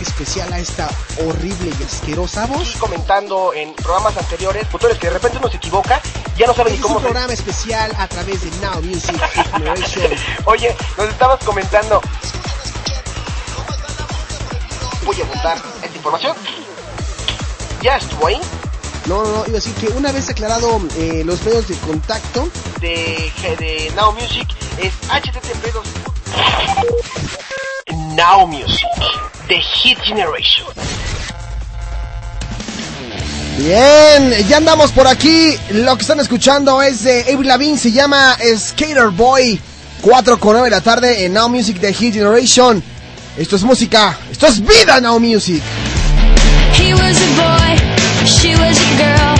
toque especial a esta horrible y asquerosa voz. Y comentando en programas anteriores, futures que de repente uno se equivoca, ya no saben ni cómo. Es un programa especial a través de Now Music Generation. Oye, nos estabas comentando. Voy a apuntar esta información. Ya estuvo ahí. No, no, no, iba a decir que una vez aclarado eh, los medios de contacto de, de Now Music es http Now Music, The Hit Generation. Bien, ya andamos por aquí. Lo que están escuchando es de Avril Lavigne, se llama Skater Boy. 4 con 9 de la tarde en Now Music The Hit Generation. Esto es música, esto es vida Now Music. He was a boy, she was a girl.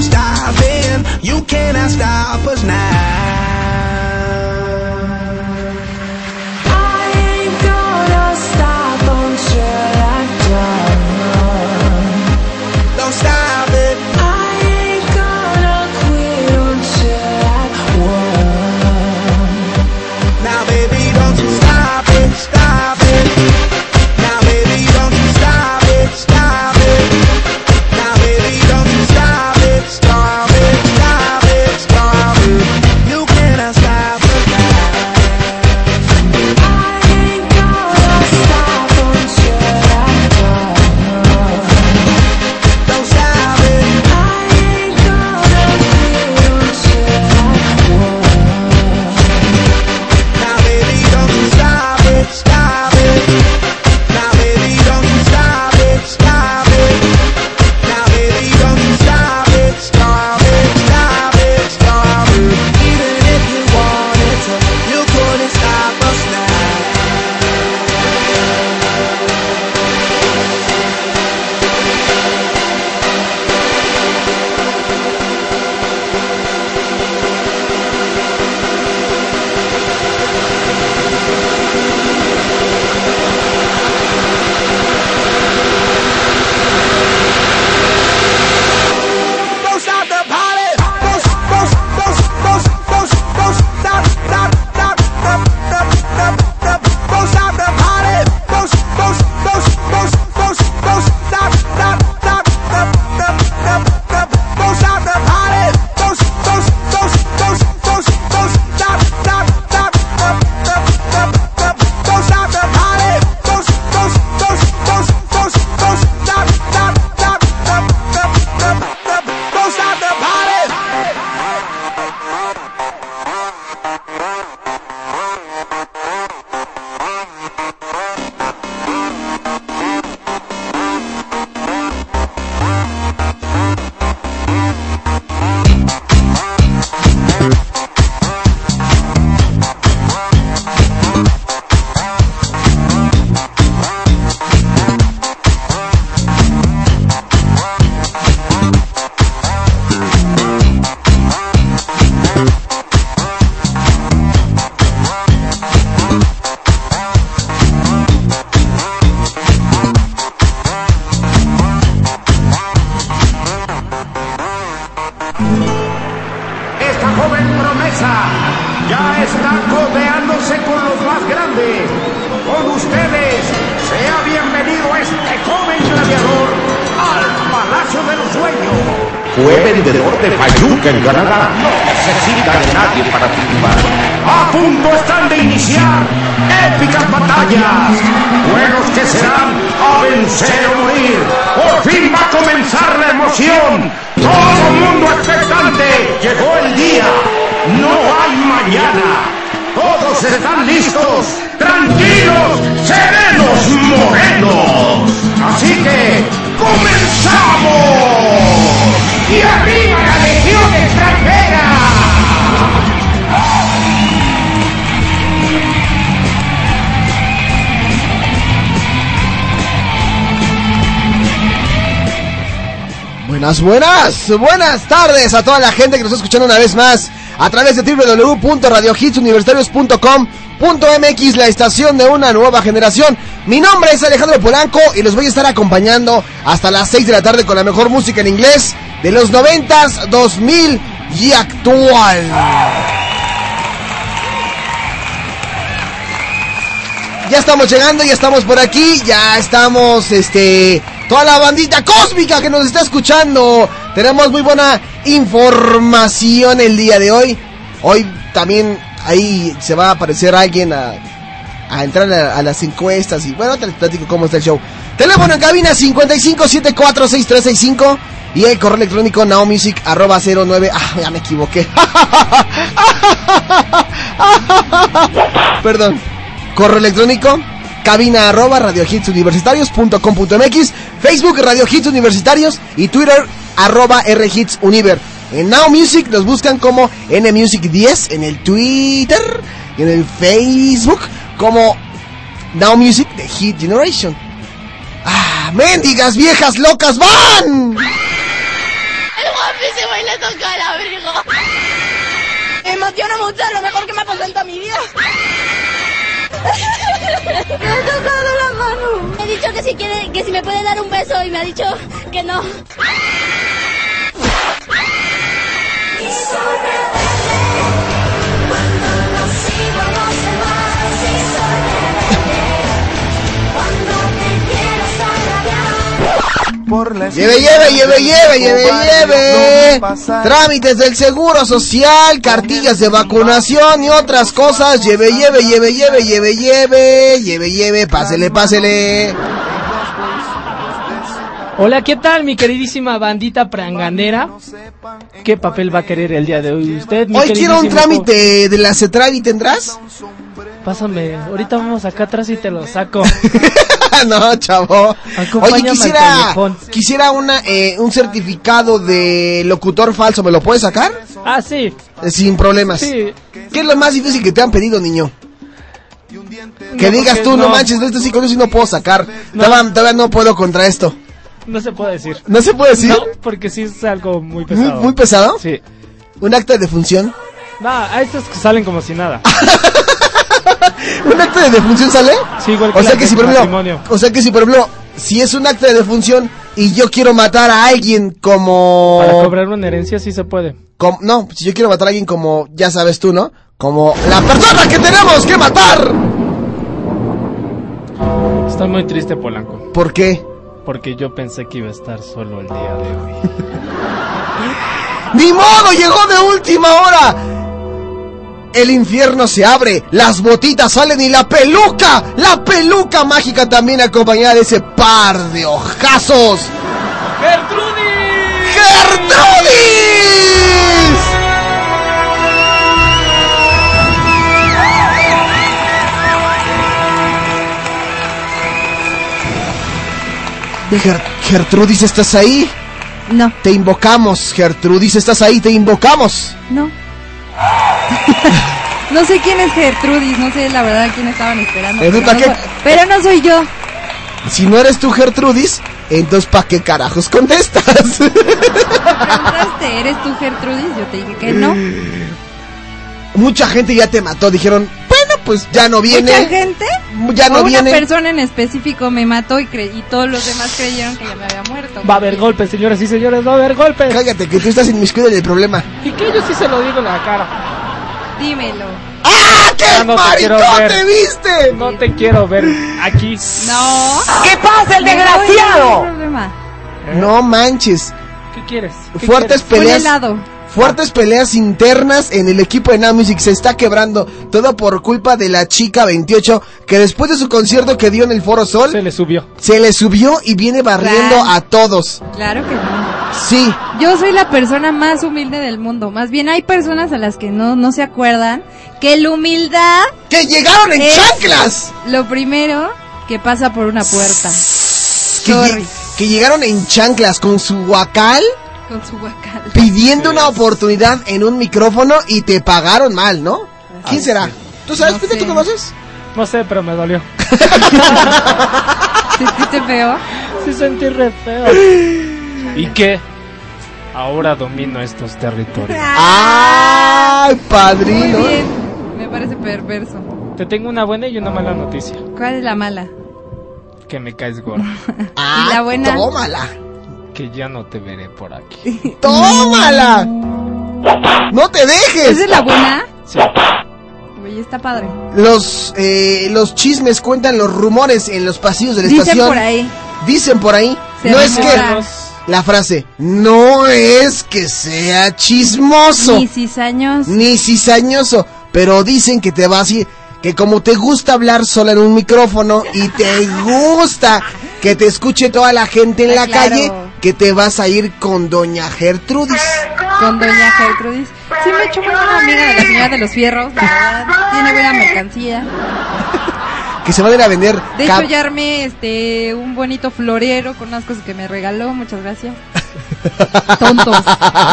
no. You cannot stop us now. Buenas, buenas, tardes a toda la gente que nos está escuchando una vez más a través de www.radiohitsuniversitarios.com.mx, la estación de una nueva generación. Mi nombre es Alejandro Polanco y los voy a estar acompañando hasta las 6 de la tarde con la mejor música en inglés de los 90s, 2000 y actual. Ya estamos llegando, ya estamos por aquí, ya estamos, este, toda la bandita cósmica que nos está escuchando. Tenemos muy buena información el día de hoy. Hoy también ahí se va a aparecer alguien a, a entrar a, las encuestas y bueno, te platico cómo está el show. Teléfono en cabina 55746365 y el correo electrónico naomusic arroba 09. Ah, ya me equivoqué. Perdón. Correo electrónico cabina arroba radiohitsuniversitarios.com.mx Facebook Radio Hits Universitarios y Twitter arroba univer. En Now Music nos buscan como NMusic 10 en el Twitter y en el Facebook como Now Music de Hit Generation. ¡Ah! ¡Mendigas viejas locas van! El guapísimo y le toca el abrigo. Me emociona mucho, lo mejor que me ha pasado en toda mi vida. Me ha tocado la mano. Me ha dicho que si quiere, que si me puede dar un beso y me ha dicho que no. Lleve, lleve, lleve, lleve, lleve, lleve. Trámites del seguro social, cartillas de vacunación y otras cosas. Lleve, lleve, lleve, lleve, lleve, lleve, lleve, lleve. Pásele, pásele. Hola, ¿qué tal, mi queridísima bandita pranganera? ¿Qué papel va a querer el día de hoy usted, mi Hoy quiero un trámite de la CETRAVI, ¿tendrás? Pásame, ahorita vamos acá atrás y te lo saco. no, chavo. Oye, quisiera, quisiera una, eh, un certificado de locutor falso. ¿Me lo puedes sacar? Ah, sí. Eh, Sin problemas. Sí. ¿Qué es lo más difícil que te han pedido, niño? Que No, digas tú, no, no. manches, de este sí con eso sí no puedo sacar. No. Todavía, todavía no puedo contra esto. No se puede decir. ¿No se puede decir? No, porque sí es algo muy ¿Muy, pesado. muy pesado? Sí. ¿Un acta de defunción? No, a estos que salen como si nada. ¿Un acta de defunción sale? Sí, igual que O sea que si por ejemplo, o sea que si por ejemplo, si es un acta de defunción y yo quiero matar a alguien como Para cobrar una herencia sí se puede. como- no, si yo quiero matar a alguien como, ya sabes tú, ¿no? Como la persona que tenemos que matar. Estoy muy triste, Polanco. ¿Por qué? Porque yo pensé que iba a estar solo el día de hoy. ¡Ni modo! ¡Llegó de última hora! El infierno se abre, las botitas salen y la peluca, la peluca mágica también acompañada de ese par de ojazos. ¡Gertrudis! ¡Gertrudis! Ger- Gertrudis, ¿estás ahí? No, Te invocamos, Gertrudis, ¿estás ahí? Te invocamos. no. no sé quién es Gertrudis, no sé la verdad quién estaban esperando. Eh, Pero ¿para no, soy, pero no soy yo. Si no eres tú, Gertrudis, entonces ¿para qué carajos contestas? Preguntaste, ¿eres tú Gertrudis? Yo te dije que no. Mucha gente ya te mató, dijeron, bueno, pues ya no viene. Mucha gente. Ya no o una viene. persona en específico me mató y, cre- y todos los demás creyeron que ya me había muerto. Va a haber golpes, señoras y señores, va a haber golpes. Cállate, que tú estás inmiscuido en el problema. Y que yo sí se lo digo en la cara. Dímelo. ¡Ah, qué no te quiero maricón ver. te viste! No te quiero ver aquí. No. ¿Qué pasa, el desgraciado? No manches. ¿Qué quieres? ¿Qué Fuertes quieres? Un peleas. Fuertes peleas internas en el equipo de Now Music se está quebrando. Todo por culpa de la chica 28 que después de su concierto que dio en el Foro Sol Se le subió. se le subió y viene barriendo Claro. a todos. Claro que no. Sí. Yo soy la persona más humilde del mundo. Más bien hay personas a las que no, no se acuerdan que la humildad ¡Que llegaron en chanclas! lo primero que pasa por una puerta. Que llegaron en chanclas con su guacal Con su guacal. pidiendo una oportunidad en un micrófono y te pagaron mal, ¿no? ¿Quién será? ¿Tú sabes, No? ¿Tú conoces? No sé, pero me dolió. ¿Sentiste feo? Sí sentí re feo. ¿Y qué? Ahora domino estos territorios. ¡Ay, Muy padrino! bien. Me parece perverso. Te tengo una buena y una mala noticia. ¿Cuál es la mala? Que me caes gordo. Ah, ¿Y la buena? tómala. Que ya no te veré por aquí. ¡Tómala! ¡No te ¿Esa dejes! es la buena? Sí. Oye, está padre. Los, eh, los chismes cuentan los rumores en los pasillos de la Dicen estación. por ahí. Dicen por ahí. Se no es que... La frase, no es que sea chismoso. Ni cizaños. ni cizañoso, pero dicen que te vas a ir, que como te gusta hablar sola en un micrófono y te gusta que te escuche toda la gente en Ah, la claro. calle, que te vas a ir con doña Gertrudis. Con doña Gertrudis. Sí me he hecho muy buena amiga de la señora de los fierros, la verdad. Tiene buena mercancía. Que se van a ir a vender. De hecho, ya armé este, un bonito florero con unas cosas que me regaló. Muchas gracias. Tontos.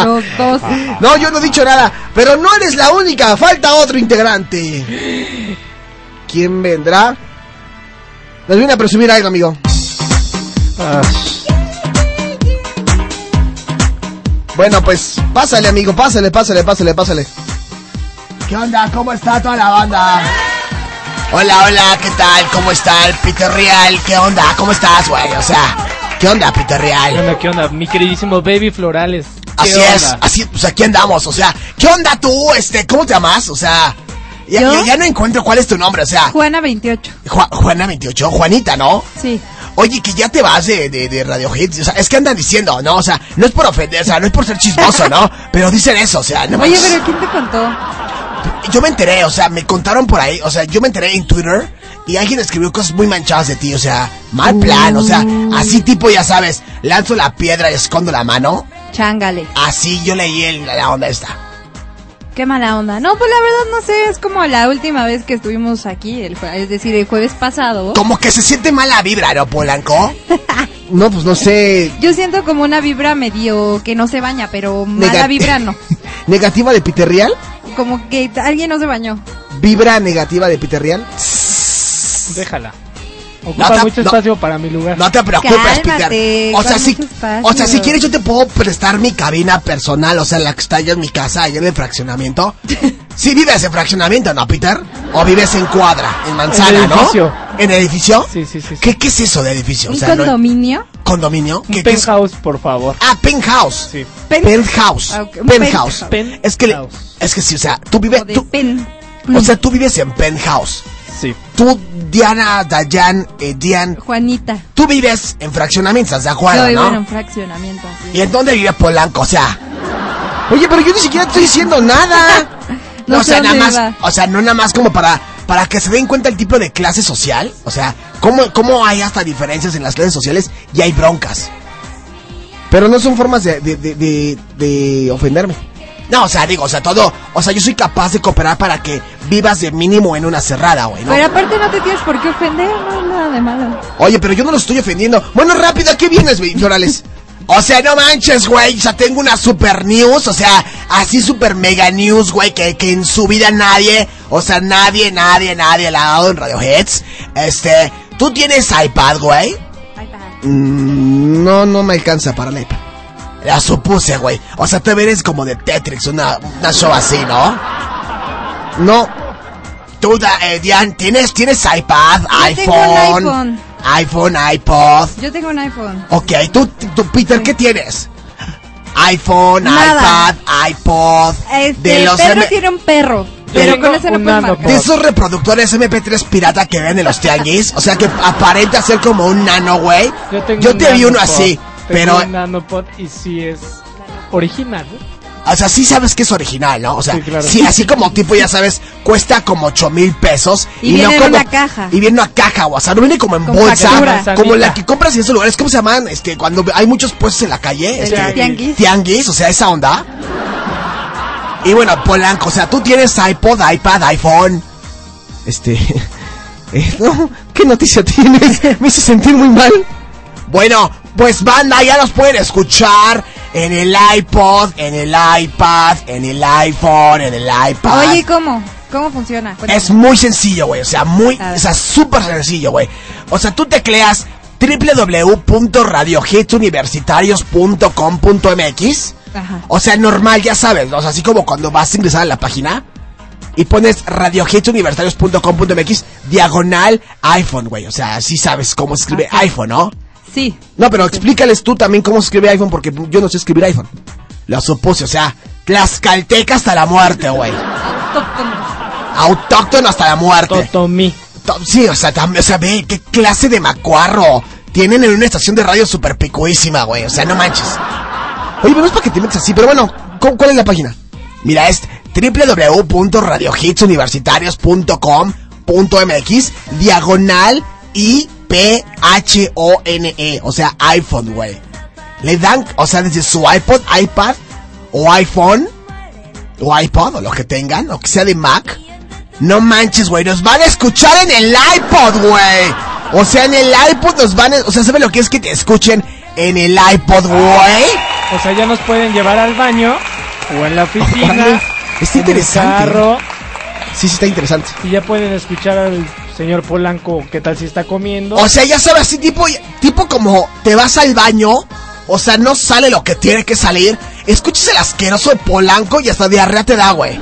Los dos. No, yo no he dicho nada, pero no eres la única, falta otro integrante. ¿Quién vendrá? Nos viene a presumir algo, amigo. Bueno, pues pásale, amigo, pásale, pásale, pásale, pásale. ¿Qué onda? ¿Cómo está toda la banda? Hola, hola, ¿qué tal? ¿Cómo está el Peter Real? ¿Qué onda? ¿Cómo estás, güey? O sea, ¿qué onda, Peter ¿Qué Real? onda, qué onda? Mi queridísimo Baby Florales. ¿Qué Así es, así, pues aquí andamos, o sea, ¿qué onda tú, este, cómo te llamas? O sea, ya, ya- ya no encuentro cuál es tu nombre, o sea, Juana 28. Ju- Juana 28, Juanita, ¿no? Sí. Oye, que ya te vas de, de, de Radio Hits, o sea, es que andan diciendo, ¿no? O sea, no es por ofender, o sea, no es por ser chismoso, ¿no? Pero dicen eso, o sea, no Oye, pero ¿quién te contó? Yo me enteré, o sea, me contaron por ahí, o sea, yo me enteré en Twitter y alguien escribió cosas muy manchadas de ti, o sea, mal plan, o sea, así tipo, ya sabes, lanzo la piedra y escondo la mano, Chángale. así yo leí el- la onda esta. Qué mala onda. No, pues la verdad no sé, es como la última vez que estuvimos aquí, el jue- es decir, el jueves pasado. Como que se siente mala vibra, ¿no, Polanco? no, pues no sé, Yo siento como una vibra medio que no se baña, pero mala vibra no. negativa de Peter Real, Como que alguien no se bañó. vibra negativa de Peter Real. Déjala. Ocupa No te- mucho no. espacio para mi lugar. No te preocupes, Cálmate, Peter. O sea, ¿cuál si, o sea, si quieres yo te puedo prestar mi cabina personal, o sea, la que está allá en mi casa, allá en el fraccionamiento. Si vives en fraccionamiento, ¿no, Peter? O vives en cuadra, en manzana, En el ¿no? edificio. ¿En edificio? Sí, sí, sí. sí. ¿Qué, ¿Qué es eso de edificio? ¿Un O sea, no- condominio? ¿Condominio? Un ¿Qué, qué es? penthouse, por favor. Ah, penthouse. Sí. Pen- Penthouse. Ah, ok, un Penthouse. penthouse. Es que, le- Penthouse. es que sí, o sea, tú vives, tú, pen. o sea, tú vives en penthouse. Sí. Tú, Diana, Dayan, eh, Dian, Juanita. tú vives en fraccionamientos, ¿de acuerdo, Yo vivo no? en un fraccionamiento así. ¿Y en dónde vive Polanco? O sea. Oye, pero yo ni siquiera estoy diciendo nada. No o sea, nada más. iba. O sea, no nada más como para. Para que se den cuenta el tipo de clase social. O sea, cómo, cómo hay hasta diferencias en las clases sociales y hay broncas. Pero no son formas de, de, de, de- de ofenderme. No, o sea, digo, o sea, todo. O sea, yo soy capaz de cooperar para que vivas de mínimo en una cerrada, güey, ¿no? Pero aparte no te tienes por qué ofender, no hay nada de malo. Oye, pero yo no lo estoy ofendiendo. Bueno, rápido, ¿a qué vienes, güey, Florales? O sea, no manches, güey. O sea, tengo una super news. O sea, así super mega news, güey. Que, que en su vida nadie, o sea, nadie, nadie, nadie la ha dado en Radioheads. Este, ¿tú tienes iPad, güey? Mm, no, no me alcanza para el iPad. La supuse, güey. O sea, te eres como de Tetrix, una, una show así, ¿no? No. Tú, eh, Dian, ¿tienes, tienes iPad, Yo tengo un iPhone? iPhone. iPhone, iPod. Yo tengo un iPhone. Ok, tú, tú Peter, ¿qué tienes? iPhone, Nada. iPad, iPod. Este, de los Pedro M- tiene un perro. Pero con ese no puedes. De esos reproductores MP3 pirata que ven en los tianguis, o sea que aparenta ser como un nano, güey. Yo, tengo Yo un te vi uno así, Pero, un nanopod y sí es original. o sea, sí sabes que es original, ¿no? O sea, Sí, claro. sí, así como tipo, ya sabes, cuesta como 8 mil pesos. Y viene en como, una caja. Y viene en una caja, o sea, no viene como en Con bolsa, factura. como la que compras en esos lugares, ¿cómo se llaman? Este, cuando hay muchos puestos en la calle. Este, tianguis. tianguis, o sea, esa onda. Y bueno, Polanco, o sea, tú tienes iPod, iPad, iPhone. Este. eh, no, ¿Qué noticia tienes? Me hizo sentir muy mal. Bueno, pues banda, ya los pueden escuchar en el iPod, en el iPad, en el iPhone, en el iPad. Oye, ¿cómo? ¿Cómo funciona? Cuéntame. Es muy sencillo, güey. O sea, muy, o sea, súper sencillo, güey. O sea, tú tecleas www.radiohitsuniversitarios.com.mx. Ajá. O sea, normal, ya sabes. O sea, así como cuando vas a ingresar a la página y pones radiohitsuniversitarios.com.mx diagonal iPhone, güey. O sea, así sabes cómo se escribe Ok. iPhone, ¿no? Sí. No, pero explícales tú también cómo se escribe iPhone porque yo no sé escribir iPhone. Lo supuse, o sea, tlaxcalteca hasta la muerte, güey. Autóctono hasta la muerte. Totomí. To- Sí, o sea, tam- o sea, ve qué clase de macuarro tienen en una estación de radio super picuísima, güey. O sea, no manches. Oye, pero es para que te metas así, pero bueno, ¿cu- ¿cuál es la página? Mira, es www.radiohitsuniversitarios.com.mx diagonal I P H O sea, iPhone, güey. Le dan, o sea, desde su iPod, iPad o iPhone o iPod o lo que tengan, o que sea de Mac. No manches, güey, nos van a escuchar en el iPod, güey. O sea, en el iPod nos van a... O sea, ¿sabe lo que es que te escuchen en el iPod, güey? O sea, ya nos pueden llevar al baño o en la oficina. Está en el interesante. carro, Sí, sí, está interesante. y ya pueden escuchar al señor Polanco qué tal si está comiendo. O sea, ya sabes, así tipo, tipo como te vas al baño, o sea, no sale lo que tiene que salir, escuchas el asqueroso de Polanco y hasta diarrea te da, güey.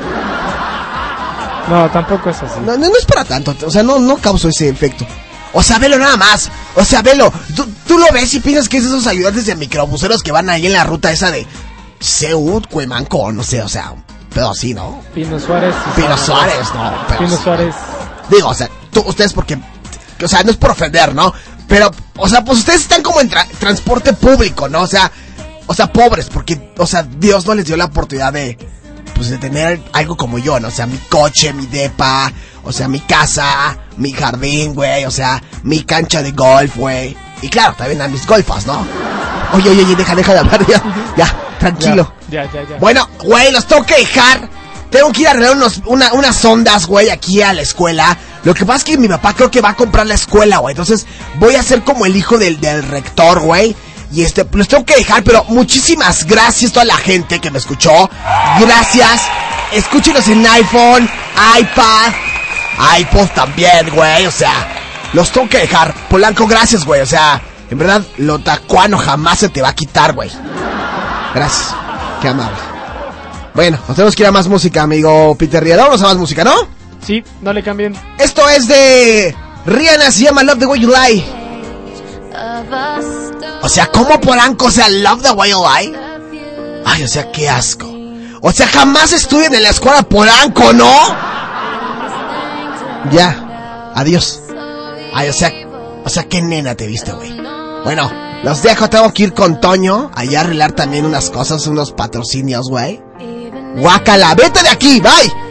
No, tampoco es así. No, no, no es para tanto, o sea, no, no causó ese efecto. O sea, velo nada más. O sea, velo. Tú, tú lo ves y piensas que es esos ayudantes de microbuseros que van ahí en la ruta esa de Seúl, Cuemanco, no sé, o sea, pero así, ¿no? Pino Suárez. sí Pino sabe. Suárez, no, Pino sí. Suárez. Digo, o sea, tú, ustedes porque, o sea, no es por ofender, ¿no? Pero, o sea, pues ustedes están como en tra- transporte público, ¿no? O sea, o sea, pobres, porque, o sea, Dios no les dio la oportunidad de, pues, de tener algo como yo, ¿no? O sea, mi coche, mi depa, o sea, mi casa, mi jardín, güey, o sea, mi cancha de golf, güey. Y claro, también a mis golfas, ¿no? Oye, oye, oye, deja, deja de hablar, ya, ya, tranquilo. Ya, ya, ya. Bueno, güey, los tengo que dejar. Tengo que ir a arreglar unos, una- unas ondas, güey, aquí a la escuela. Lo que pasa es que mi papá creo que va a comprar la escuela, güey. Entonces voy a ser como el hijo del, del rector, güey. Y este, los tengo que dejar, pero muchísimas gracias a toda la gente que me escuchó. Gracias. Escúchenos en iPhone, iPad, iPod también, güey. O sea, los tengo que dejar. Polanco, gracias, güey. O sea, en verdad, lo tacuano jamás se te va a quitar, güey. Gracias. Qué amable. Bueno, nos tenemos que ir a más música, amigo Peter Riera. Vamos a más música, ¿no? Sí, no le cambien. Esto es de Rihanna, se llama Love the Way You Lie. O sea, ¿cómo Polanco? O sea, Love the Way You Lie. Ay, o sea, qué asco. O sea, jamás estudian en la escuela Polanco, ¿no? Ya. Adiós. Ay, o sea, o sea, qué nena te viste, güey. Bueno, los dejo, tengo que ir con Toño allá a arreglar también unas cosas, unos patrocinios, güey. Guácala, vete de aquí, bye.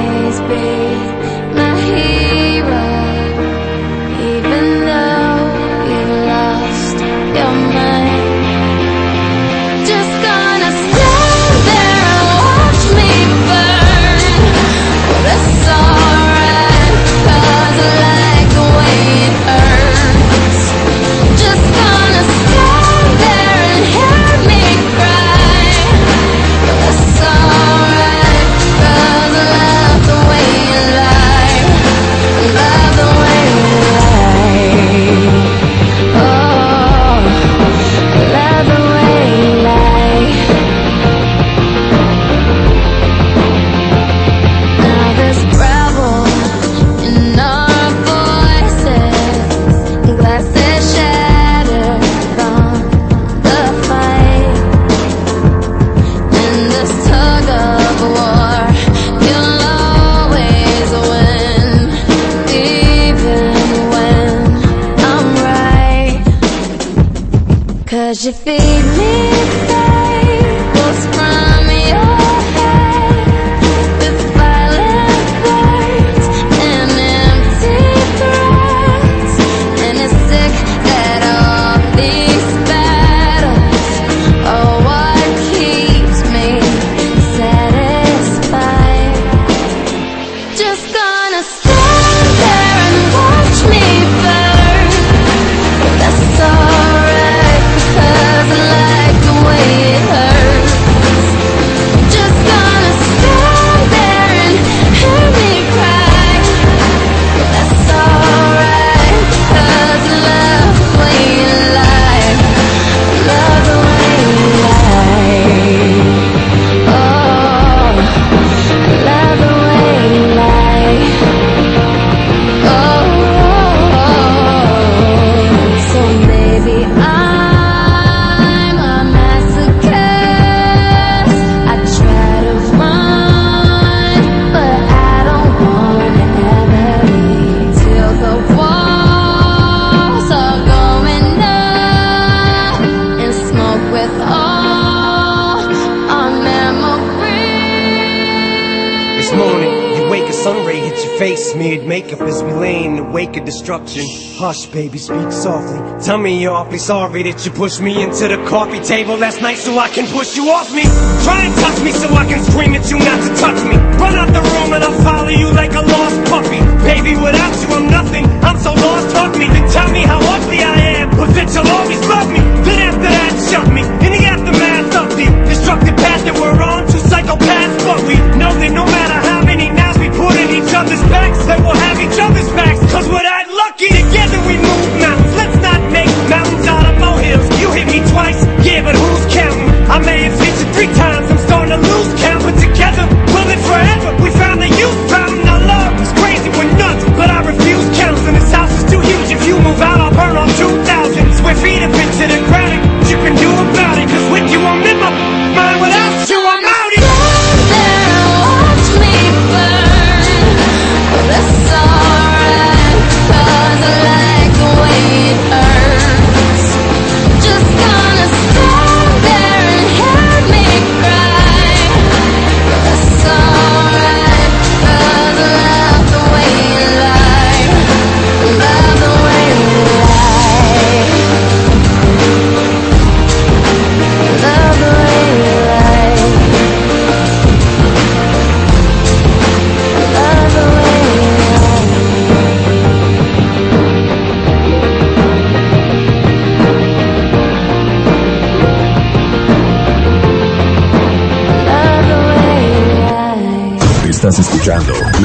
wake up as we lay in the wake of destruction. Hush, baby, speak softly. Tell me you're awfully sorry that you pushed me into the coffee table last night so I can push you off me. Try and touch me so I can scream at you not to touch me. Run out the room and I'll follow you like a lost puppy. Baby, without you I'm nothing. I'm so lost, hug me. Then tell me how ugly I am, but that you'll always love me. Then after that, shut me. In the aftermath of the destructive path that we're on, two psychopaths, but we know that no matter how many knives we put in each other's backs, they will each other.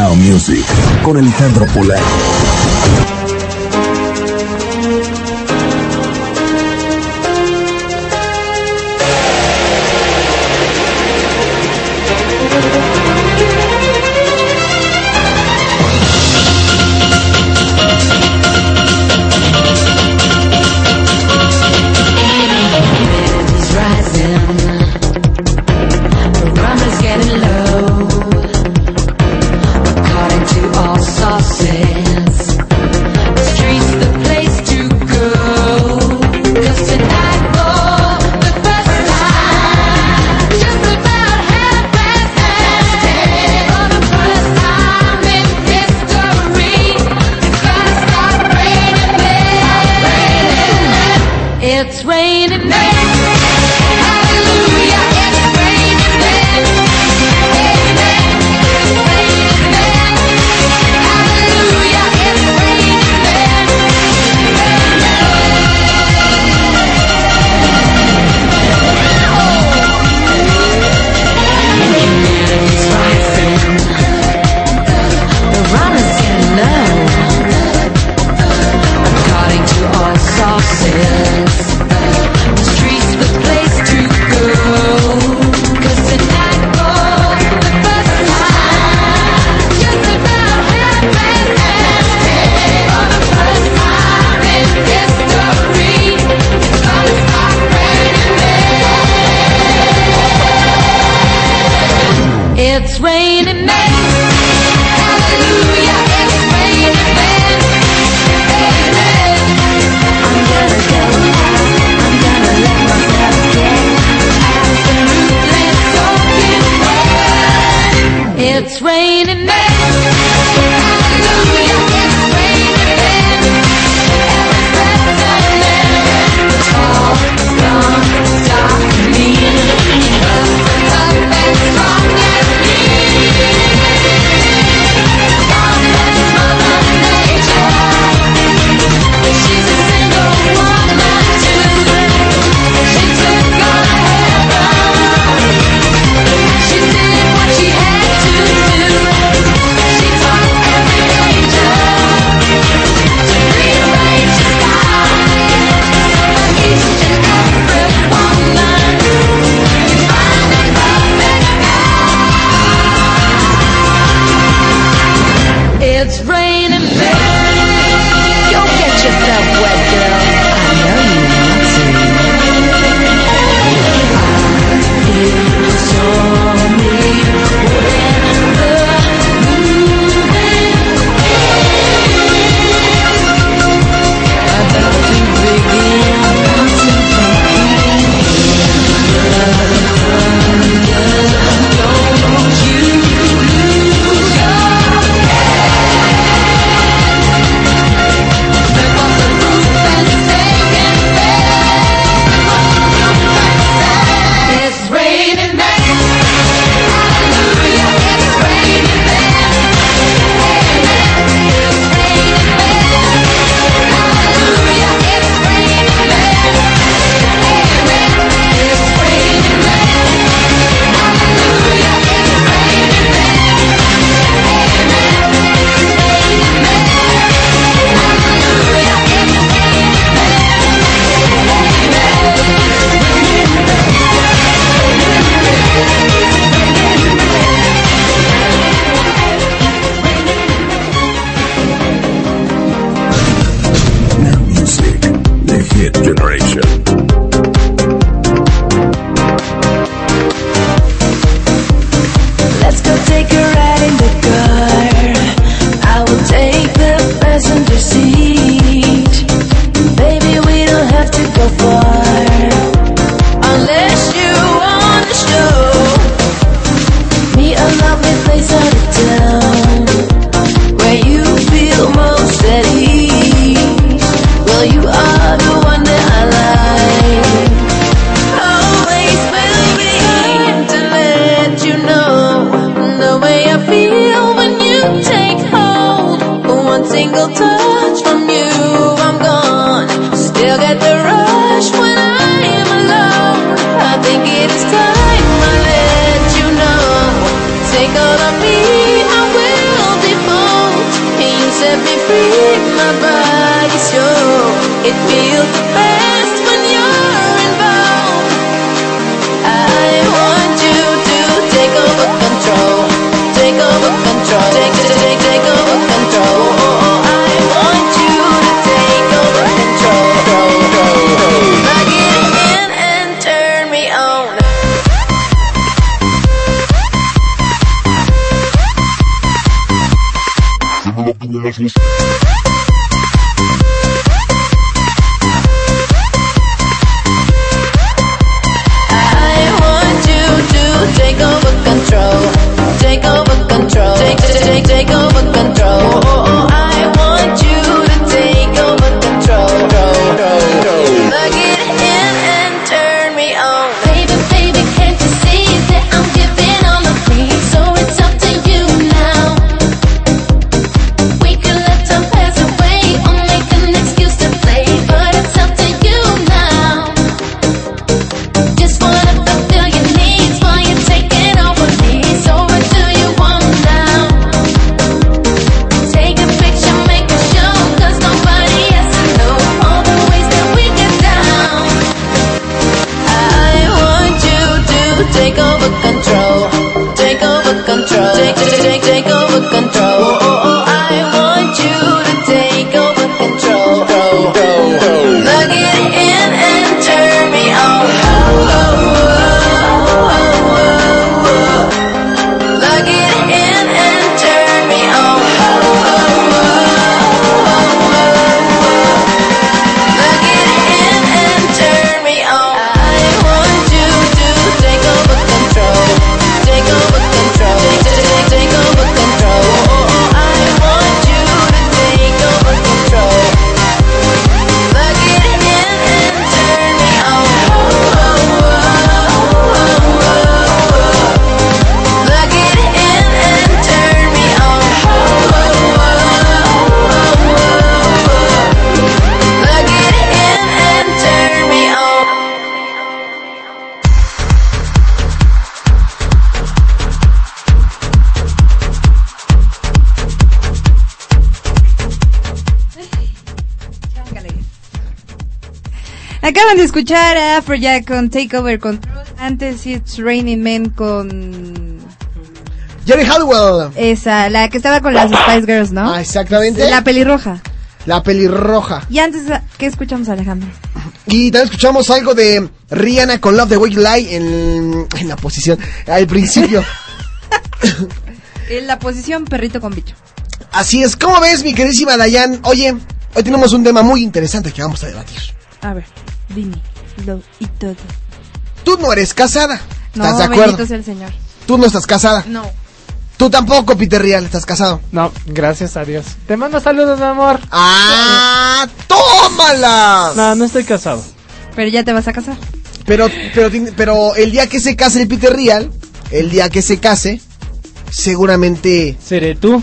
Now Music con Alejandro Polanco. Escuchar a Afrojack con Take Over Control. Antes It's Raining Men con Jerry Halliwell. Esa, la que estaba con las Spice Girls, ¿no? Ah, exactamente. La pelirroja. La pelirroja. Y antes, ¿qué escuchamos, Alejandro? Y también escuchamos algo de Rihanna con Love the Way You Lie en, en la posición, al principio. En la posición perrito con bicho. Así es, ¿cómo ves, mi queridísima Dayan? Oye, hoy tenemos un tema muy interesante que vamos a debatir. A ver, dime, lo y todo. Tú no eres casada. No, ¿Estás de acuerdo? bendito sea el Señor. Tú no estás casada. No. Tú tampoco, Peter Real, estás casado. No, gracias a Dios. Te mando saludos, mi amor. ¡Ah! ¡Tómala! No, no estoy casado. Pero ya te vas a casar. Pero, pero, pero el día que se case el Peter Real, el día que se case, seguramente Seré tú.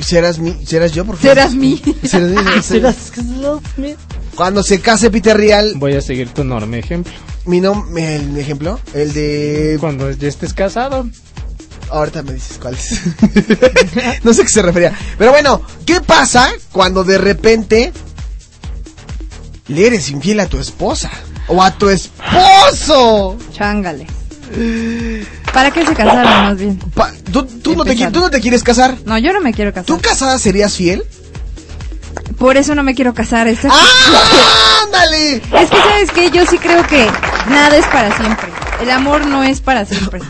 serás mi, serás yo, por favor. Serás mí. Serás mí, Serás Cuando se case Peter Real, Voy a seguir tu enorme ejemplo. mi nombre, el ejemplo, el de Cuando ya estés casado. Ahorita me dices cuál es. no sé a qué se refería. Pero bueno, ¿qué pasa cuando de repente le eres infiel a tu esposa? O a tu esposo. Chángale. ¿Para qué se casaron más bien? Pa- ¿tú, tú no te. ¿Tú no te quieres casar? No, yo no me quiero casar. ¿Tú casada serías fiel? Por eso no me quiero casar. ¡Ah! ¡Ándale! es que, ¿sabes qué? Yo sí creo que nada es para siempre. El amor no es para siempre.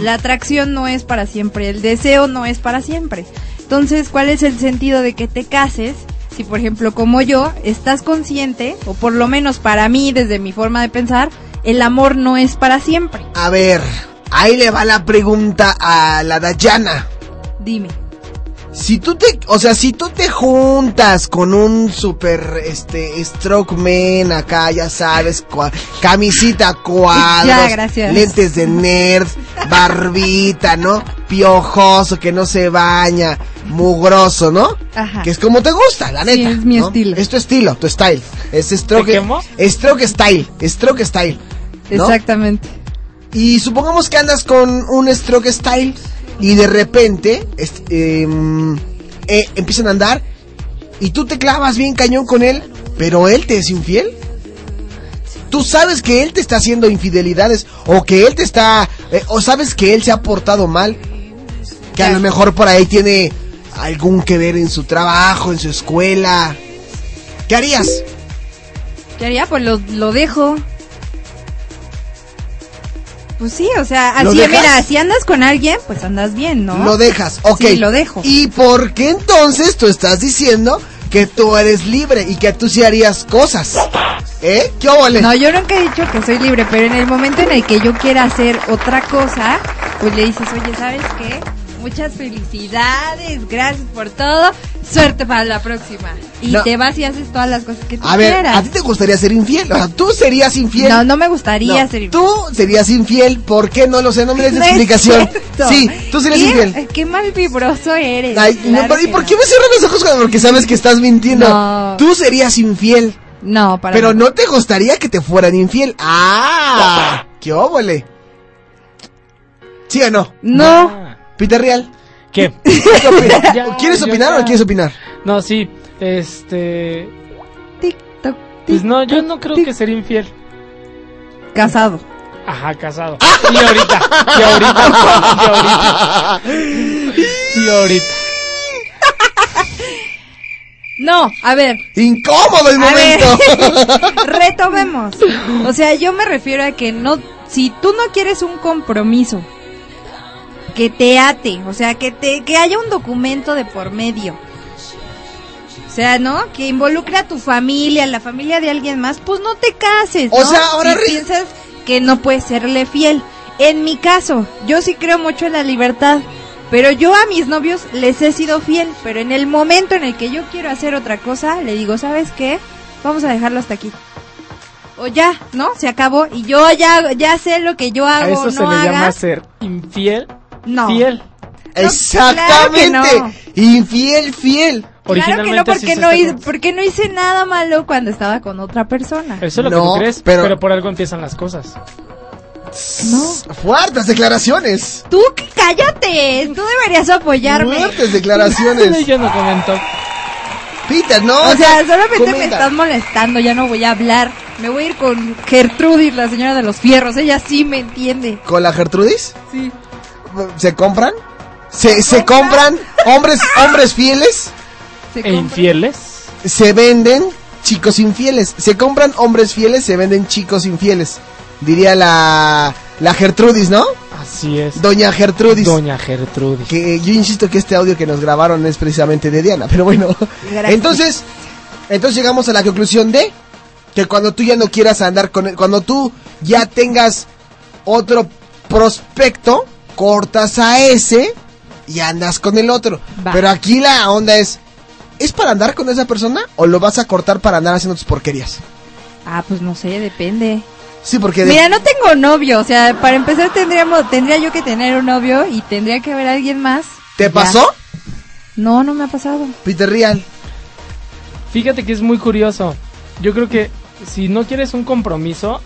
La atracción no es para siempre. El deseo no es para siempre. Entonces, ¿cuál es el sentido de que te cases? Si, por ejemplo, como yo, estás consciente, o por lo menos para mí, desde mi forma de pensar, el amor no es para siempre. A ver, ahí le va la pregunta a la Dayana. Dime. Si tú te, o sea, si tú te juntas con un super, este, stroke man acá, ya sabes, cua- camisita cuadros, Ya, gracias. lentes de nerd, barbita, ¿no? Piojoso, que no se baña, mugroso, ¿no? Ajá. Que es como te gusta, la Sí, neta. es mi ¿no? estilo. Es tu estilo, tu style. Es stroke, stroke style, stroke style. ¿no? Exactamente. Y supongamos que andas con un stroke style y de repente est- em, eh, empiezan a andar y tú te clavas bien cañón con él, pero él te es infiel. Tú sabes que él te está haciendo infidelidades o que él te está eh, o sabes que él se ha portado mal, que a lo mejor por ahí tiene algún que ver en su trabajo, en su escuela. ¿Qué harías? ¿Qué haría? Pues lo, lo dejo. Pues sí, o sea, ¿Lo así, mira, si andas con alguien, pues andas bien, ¿no? Lo dejas, ok. Sí, lo dejo. ¿Y por qué entonces tú estás diciendo que tú eres libre y que tú sí harías cosas? ¿Eh? ¿Qué óvole? No, yo nunca he dicho que soy libre, pero en el momento en el que yo quiera hacer otra cosa, pues le dices, oye, ¿sabes qué? Muchas felicidades, gracias por todo, suerte para la próxima. Y No. te vas y haces todas las cosas que tú A ver, quieras. ¿a ti te gustaría ser infiel? O sea, ¿tú serías infiel? No, no me gustaría No, ser infiel. Tú serías infiel, ¿por qué no lo sé? No me des No explicación. cierto. Sí, tú serías ¿Qué? infiel. Qué mal vibroso eres. Ay, no, Claro pero ¿y por qué me cierras los ojos cuando- porque sabes que estás mintiendo? No. Tú serías infiel, No, para pero no te gustaría que te fueran infiel. ¡Ah! ¡Qué óvole! ¿Sí o no? No. Peter Real. ¿Qué? ¿Qué opinas? Ya, ¿Quieres opinar ya- o quieres opinar? No, sí. Este. Tic-toc, Pues no, yo no creo que ser infiel. Casado. Ajá, casado. Y ahorita, y ahorita, y ahorita. Y ahorita. No, a ver. Incómodo el A ver, momento. retomemos. O sea, yo me refiero a que no, si tú no quieres un compromiso que te ate, o sea, que te, que haya un documento de por medio. O sea, ¿no? Que involucre a tu familia, la familia de alguien más, pues no te cases. O ¿no? sea, ahora Si piensas que no puedes serle fiel. En mi caso, yo sí creo mucho en la libertad. Pero yo a mis novios les he sido fiel, pero en el momento en el que yo quiero hacer otra cosa, le digo, ¿sabes qué? Vamos a dejarlo hasta aquí. O ya, ¿no? Se acabó y yo ya ya sé lo que yo A hago, eso no se le haga. llama ser infiel. No. Fiel. Exactamente. claro Infiel, fiel. Claro que no, porque no, hice, porque no hice nada malo cuando estaba con otra persona. Eso es lo No, que tú crees, pero- pero... por algo empiezan las cosas. No. Fuertes declaraciones. Tú que cállate, tú deberías apoyarme. Fuertes declaraciones. Yo no comento. Peter, no. O sea, solamente me estás molestando, ya no voy a hablar. Me voy a ir con Gertrudis, la señora de los fierros. Ella sí me entiende. ¿Con la Gertrudis? Sí. ¿Se compran? Se, se compran hombres, hombres fieles, E infieles. se venden chicos infieles. Se compran hombres fieles, se venden chicos infieles. Diría la, la Gertrudis, ¿no? Así es. Doña Gertrudis. Doña Gertrudis. Que yo insisto que este audio que nos grabaron es precisamente de Diana, pero bueno. Gracias. Entonces, entonces llegamos a la conclusión de que cuando tú ya no quieras andar con él, cuando tú ya tengas otro prospecto, cortas a ese y andas con el otro. Va. Pero aquí la onda es, ¿es para andar con esa persona o lo vas a cortar para andar haciendo tus porquerías? Ah, pues no sé, depende. Sí, porque de- Mira, no tengo novio, o sea, para empezar tendríamos, tendría yo que tener un novio y tendría que haber alguien más. ¿te Ya. pasó? No, no me ha pasado. Peter Real. Fíjate que es muy curioso. Yo creo que si no quieres un compromiso,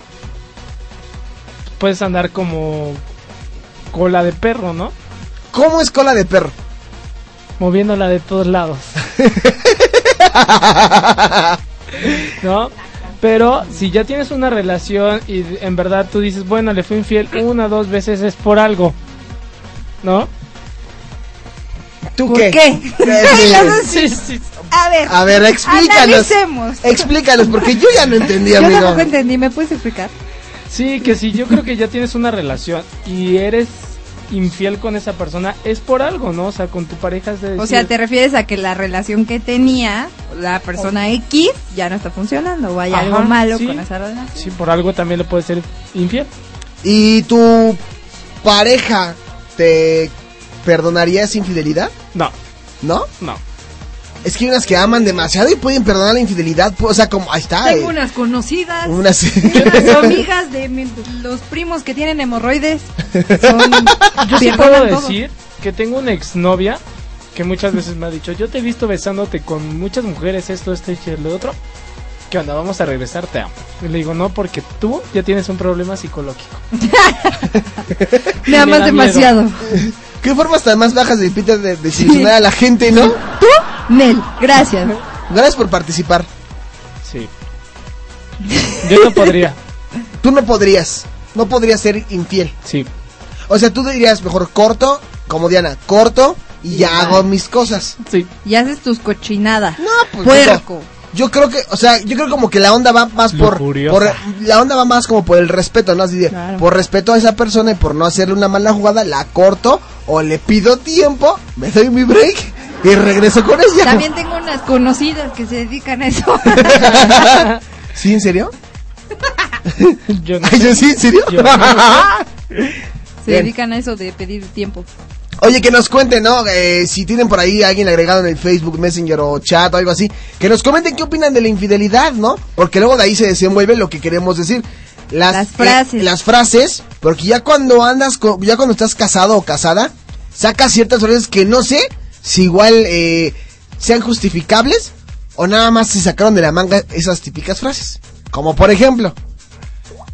puedes andar como cola de perro, ¿no? ¿Cómo es cola de perro? Moviéndola de todos lados. ¿No? Pero si ya tienes una relación y en verdad tú dices, bueno, le fui infiel una o dos veces, es por algo. ¿No? ¿Tú ¿Por qué? qué? Sí, sí, sí. A ver. A ver, explícanos. Analicemos. Explícanos, porque yo ya no entendí, Yo amigo. tampoco entendí, ¿me puedes explicar? Sí, que si yo creo que ya tienes una relación y eres infiel con esa persona, es por algo, ¿no? O sea, con tu pareja es de O sea, te refieres a que la relación que tenía la persona X ya no está funcionando o hay Ajá, algo malo sí. con esa relación. Sí, por algo también le puede ser infiel. ¿Y tu pareja te perdonaría esa infidelidad? No. ¿No? No. Es que hay unas que aman demasiado y pueden perdonar la infidelidad. pues, O sea, como, ahí está. Tengo eh, unas conocidas, unas- unas amigas de mi- los primos que tienen hemorroides. Son, Yo sí puedo todo. decir que tengo una exnovia que muchas veces me ha dicho, yo te he visto besándote con muchas mujeres, esto, esto y lo otro. ¿Qué onda? Vamos a regresar, te amo. Y le digo, no, porque tú ya tienes un problema psicológico. Me amas demasiado. ¿Qué formas tan más bajas de Peter de desilusionar a la gente, no? ¿Tú? Nel, gracias. Gracias por participar. Sí. Yo no podría. Tú no podrías. No podrías ser infiel. Sí. O sea, tú dirías mejor corto, como Diana, corto y ya hago mis cosas. Sí. Y haces tus cochinadas. No, pues Puerco. Yo creo que, o sea, yo creo como que la onda va más por la onda va más como por el respeto, ¿no? Así de, por respeto a esa persona y por no hacerle una mala jugada, la corto o le pido tiempo, me doy mi break y regreso con ella. También tengo unas conocidas que se dedican a eso. ¿Sí, en serio? Yo no Ay, ¿yo sí, en serio? Yo no. Se Bien. dedican a eso de pedir tiempo. Oye, que nos cuenten, ¿no? Eh, si tienen por ahí a alguien agregado en el Facebook Messenger o chat o algo así, que nos comenten qué opinan de la infidelidad, ¿no? Porque luego de ahí se desenvuelve lo que queremos decir. Las, Las frases. eh, las frases, porque ya cuando andas, con- ya cuando estás casado o casada, sacas ciertas frases que no sé si igual eh, sean justificables o nada más se sacaron de la manga esas típicas frases. Como por ejemplo,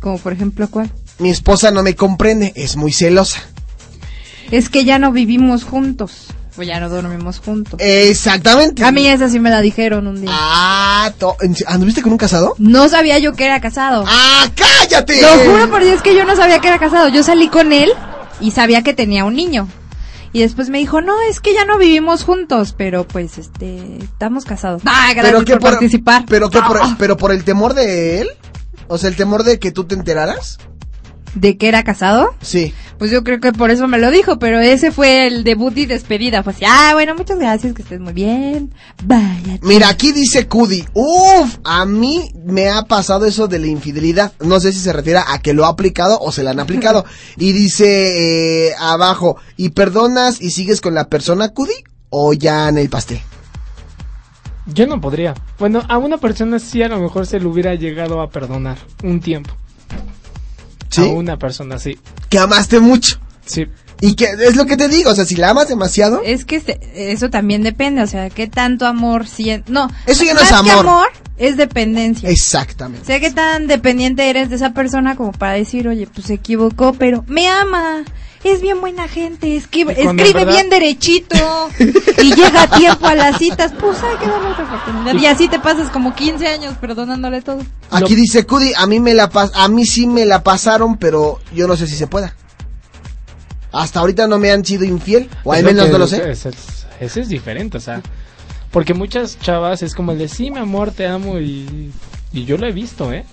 Como por ejemplo, ¿cuál? mi esposa no me comprende, es muy celosa. Es que ya no vivimos juntos. O ya no dormimos juntos. Exactamente. A mí esa sí me la dijeron un día. Ah, to- ¿en- ¿anduviste con un casado? No sabía yo que era casado. ¡Ah, cállate! Lo juro por Dios que yo no sabía que era casado. Yo salí con él y sabía que tenía un niño. Y después me dijo, no, es que ya no vivimos juntos, pero pues, este, estamos casados. Ah, gracias que por, participar. Pero que por, Ah. pero por el temor de él, o sea, el temor de que tú te enteraras. ¿De que era casado? Sí. Pues yo creo que por eso me lo dijo, pero ese fue el debut y despedida. Fue así, ah, bueno, muchas gracias, que estés muy bien. Vaya. Mira, aquí dice Cudi, uf, a mí me ha pasado eso de la infidelidad. No sé si se refiere a que lo ha aplicado o se la han aplicado. y dice eh, abajo, ¿y perdonas y sigues con la persona Cudi o ya en el pastel? Yo no podría. Bueno, a una persona sí a lo mejor se le hubiera llegado a perdonar un tiempo. ¿Sí? A una persona sí. Que amaste mucho. Sí. Y que es lo que te digo, o sea, si la amas demasiado. Es que se- eso también depende, o sea, qué tanto amor sientes. No, Eso ya no más es que amor. amor es dependencia. Exactamente. Sé qué tan dependiente eres de esa persona como para decir, oye, pues se equivocó, pero me ama. Es bien buena gente, escribe, escribe bien derechito y llega a tiempo a las citas, pues hay que darle otra oportunidad. Y así te pasas como 15 años perdonándole todo. Aquí dice Cudi, a mí me la pas a mí sí me la pasaron, pero yo no sé si se pueda. Hasta ahorita no me han sido infiel, o al Es lo menos que- no lo sé. es- es- Ese es diferente, o sea. Porque muchas chavas es como el de sí, mi amor, te amo y, y yo lo he visto, ¿eh?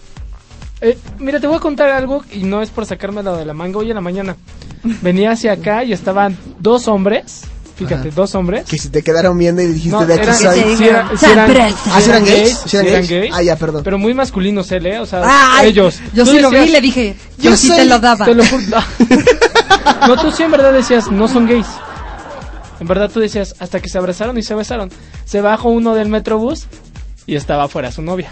Eh, Mira, te voy a contar algo y no es por sacármelo de la manga. Hoy en la mañana venía hacia acá y estaban dos hombres, fíjate, dos hombres. Que si te quedaron viendo y dijiste No, de aquí eran- soy. sí eran- Ah, ¿sí eran gays? sí ¿Sí eran gays? gays. Ah, ya, perdón. Pero muy masculinos, él, ¿eh? O sea, Ay, ellos. yo Tú sí lo vi y le dije, yo, sí te lo daba. Te lo juro. No, tú sí en verdad decías, no son gays. En verdad tú decías, hasta que se abrazaron y se besaron. Se bajó uno del metrobús y estaba afuera su novia.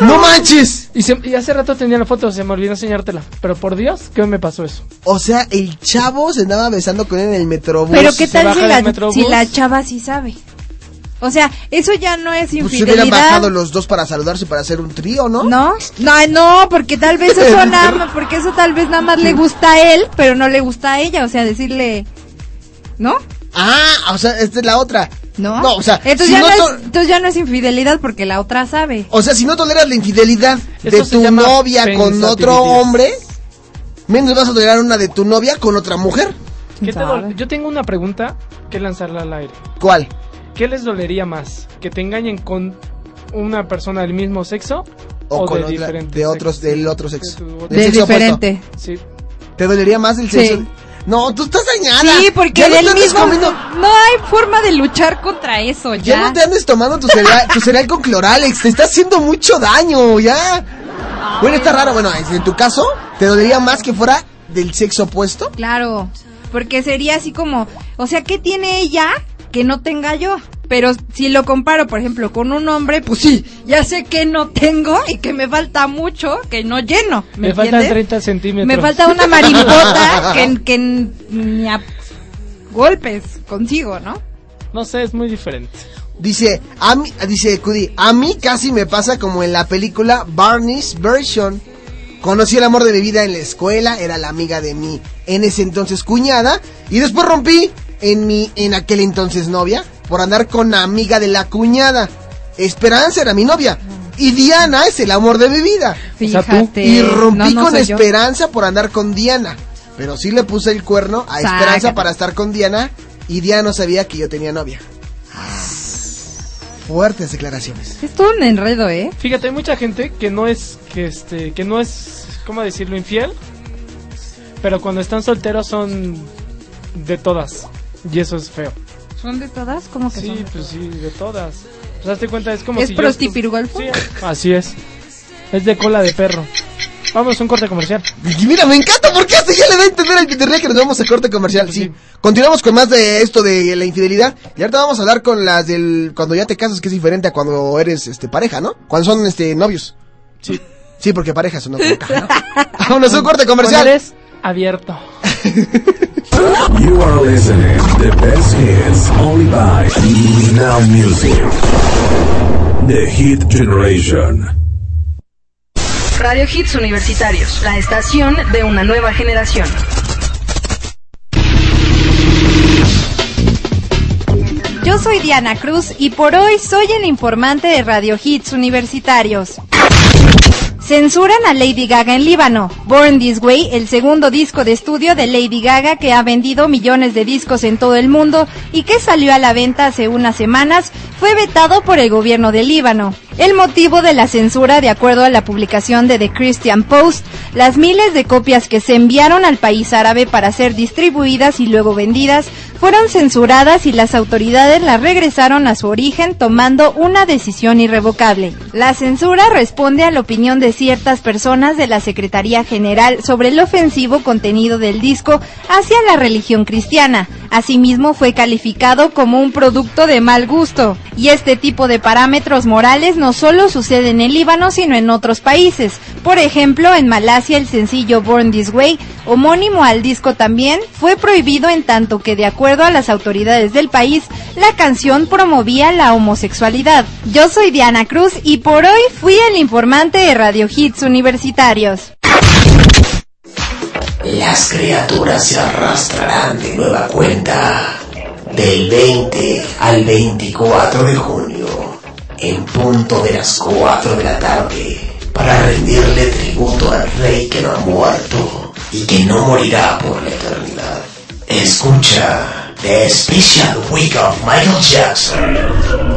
¡No manches! Y, se- y hace rato tenía la foto, se me olvidó enseñártela. Pero por Dios, ¿qué me pasó eso? O sea, el chavo se andaba besando con él en el metrobús. Pero qué tal si la, si la chava sí sabe. O sea, eso ya no es Pues se hubieran infidelidad. bajado los dos para saludarse para hacer un trío, ¿no? ¿No? No, no, porque tal vez eso nada porque eso tal vez nada más le gusta a él, pero no le gusta a ella, o sea, decirle, ¿no? Ah, o sea, esta es la otra. ¿No? No, o sea, entonces, si ya no es, entonces ya no es infidelidad porque la otra sabe. O sea, si no toleras la infidelidad Eso de tu novia con otro hombre, menos vas a tolerar una de tu novia con otra mujer. ¿Qué te Yo tengo una pregunta que lanzarla al aire. ¿Cuál? ¿Qué les dolería más? ¿Que te engañen con una persona del mismo sexo? O, con de otra, diferente de otros, sexo? del otro sexo. De tu- Del De sexo opuesto. diferente. Sí. ¿Te dolería más el Sí. No, tú estás dañada. Sí, porque Ya no del mismo comiendo- no hay forma de luchar contra eso, ya. Ya no te andes tomando tu cereal, tu cereal con cloralex, te está haciendo mucho daño, ya. Bueno, está raro, bueno, en tu caso, ¿te dolería más que fuera del sexo opuesto? Claro, porque sería así como, o sea, ¿qué tiene ella que no tenga yo? Pero si lo comparo, por ejemplo, con un hombre, pues sí, ya sé que no tengo y que me falta mucho, que no lleno. ¿Me, Me faltan entiendes? 30 centímetros. Me falta una mariposa que, que ni a golpes consigo, ¿no? No sé, es muy diferente. Dice, a mí, dice Cudi, a mí casi me pasa como en la película Barney's Version. Conocí el amor de mi vida en la escuela, era la amiga de mi en ese entonces cuñada, y después rompí en mi en aquel entonces novia por andar con la amiga de la cuñada. Esperanza era mi novia. Y Diana es el amor de mi vida. Fíjate. Y rompí No, no con yo. Esperanza por andar con Diana. Pero sí le puse el cuerno a Esperanza para estar con Diana. Y Diana no sabía que yo tenía novia. Fuertes declaraciones. Es todo un enredo, ¿eh? Fíjate, hay mucha gente que no es, que este, que no es, ¿cómo decirlo? Infiel. Pero cuando están solteros son de todas. Y eso es feo. ¿Son de todas? ¿Cómo que Sí, son? pues sí, de todas. Pues hazte cuenta, es como ¿Es si yo prostipirugolfo? Sí, así es. Es de cola de perro. Vamos a un corte comercial. Y mira, me encanta porque hasta ya le da a entender al Peter que nos vamos a corte comercial. Sí. Continuamos con más de esto de la infidelidad. Y ahorita vamos a hablar con las del cuando ya te casas, que es diferente a cuando eres este pareja, ¿no? Cuando son este novios. Sí. Sí, porque pareja es una pareja, ¿no? Vámonos a un corte comercial. Abierto. You are listening the best hits only by Now Music. The Hit Generation. Radio Hits Universitarios, la estación de una nueva generación. Yo soy Diana Cruz y por hoy soy el informante de Radio Hits Universitarios. Censuran a Lady Gaga en Líbano. Born This Way, el segundo disco de estudio de Lady Gaga que ha vendido millones de discos en todo el mundo y que salió a la venta hace unas semanas, fue vetado por el gobierno de Líbano. El motivo de la censura, de acuerdo a la publicación de The Christian Post, las miles de copias que se enviaron al país árabe para ser distribuidas y luego vendidas fueron censuradas y las autoridades las regresaron a su origen tomando una decisión irrevocable. La censura responde a la opinión de ciertas personas de la Secretaría General sobre el ofensivo contenido del disco hacia la religión cristiana. Asimismo fue calificado como un producto de mal gusto. Y este tipo de parámetros morales no solo sucede en el Líbano, sino en otros países. Por ejemplo, en Malasia el sencillo Born This Way, homónimo al disco también, fue prohibido en tanto que de acuerdo a las autoridades del país, la canción promovía la homosexualidad. Yo soy Diana Cruz y por hoy fui el informante de Radio Hits Universitarios. Las criaturas se arrastrarán de nueva cuenta del 20 al 24 de junio en punto de las 4 de la tarde para rendirle tributo al rey que no ha muerto y que no morirá por la eternidad. Escucha The Special Week of Michael Jackson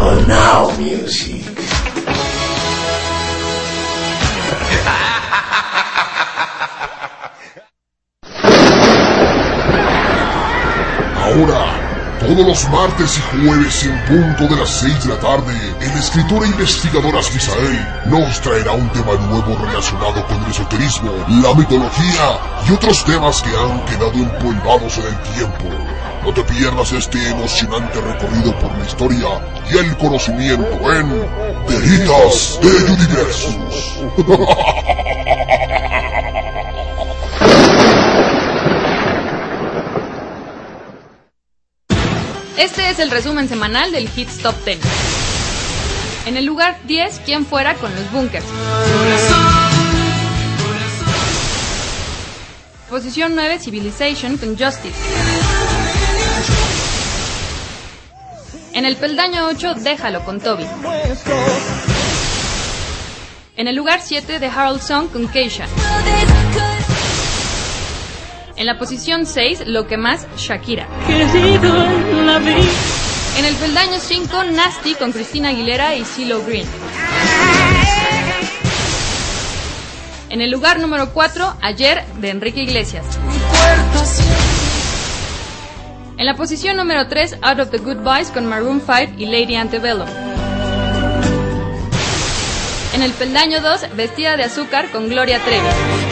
on Now Music. Ahora, todos los martes y jueves en punto de las 6 de la tarde, el escritor e investigador Asfisael nos traerá un tema nuevo relacionado con el esoterismo, la mitología y otros temas que han quedado empolvados en el tiempo. No te pierdas este emocionante recorrido por la historia y el conocimiento en Deritas de Universus. Este es el resumen semanal del Hits Top 10. En el lugar 10, ¿quién fuera con los bunkers? Posición 9, Civilization con Justice. En el peldaño 8, Déjalo con Toby. En el lugar 7, The Harold Song con Keisha. En la posición 6, Lo que más, Shakira. En el peldaño 5, Nasty con Cristina Aguilera y CeeLo Green. En el lugar número 4, Ayer de Enrique Iglesias. En la posición número 3, Out of the Good Boys con Maroon 5 y Lady Antebellum. En el peldaño 2, Vestida de Azúcar con Gloria Trevi.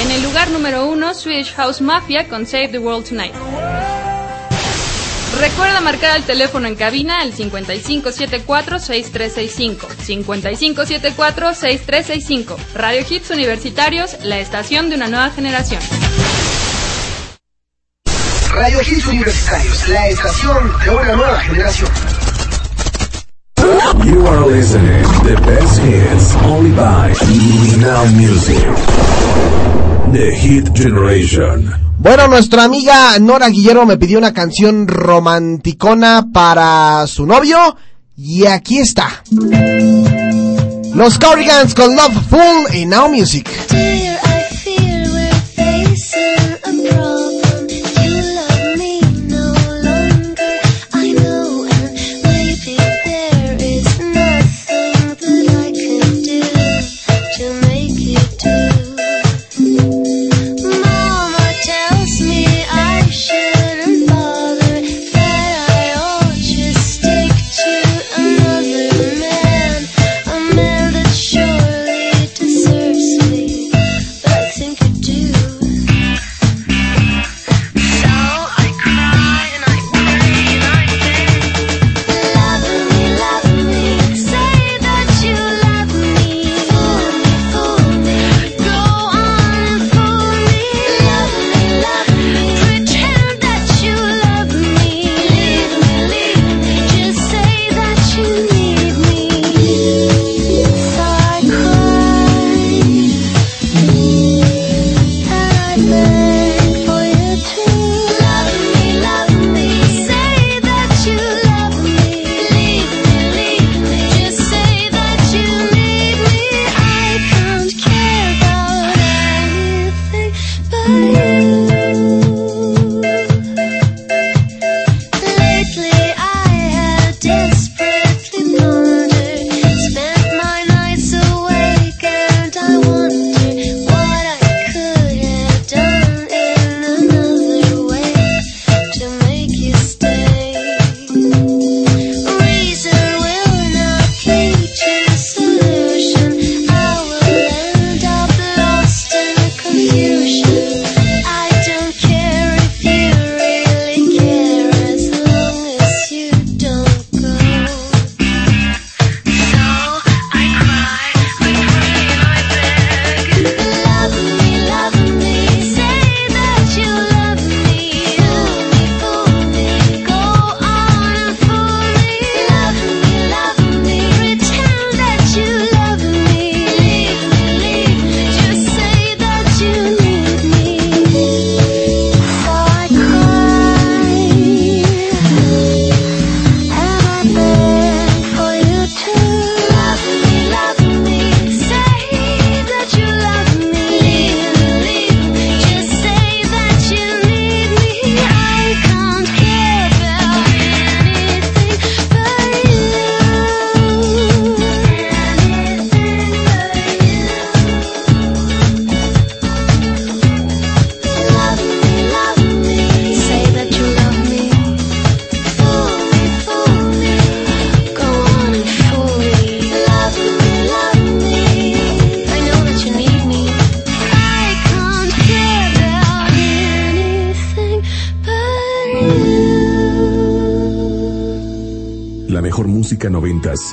En el lugar número 1, Swedish House Mafia con Save the World Tonight. Recuerda marcar el teléfono en cabina el 5574-6365. 5574-6365. Radio Hits Universitarios, la estación de una nueva generación. Radio Hits Universitarios, la estación de una nueva generación. You are listening the best hits only by Now Music. The Hit Generation. Bueno, nuestra amiga Nora Guillermo me pidió una canción romanticona para su novio y aquí está. Los Cardigans con Love Full en Now Music.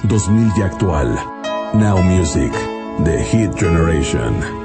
2000 y actual. Now Music, The Hit Generation.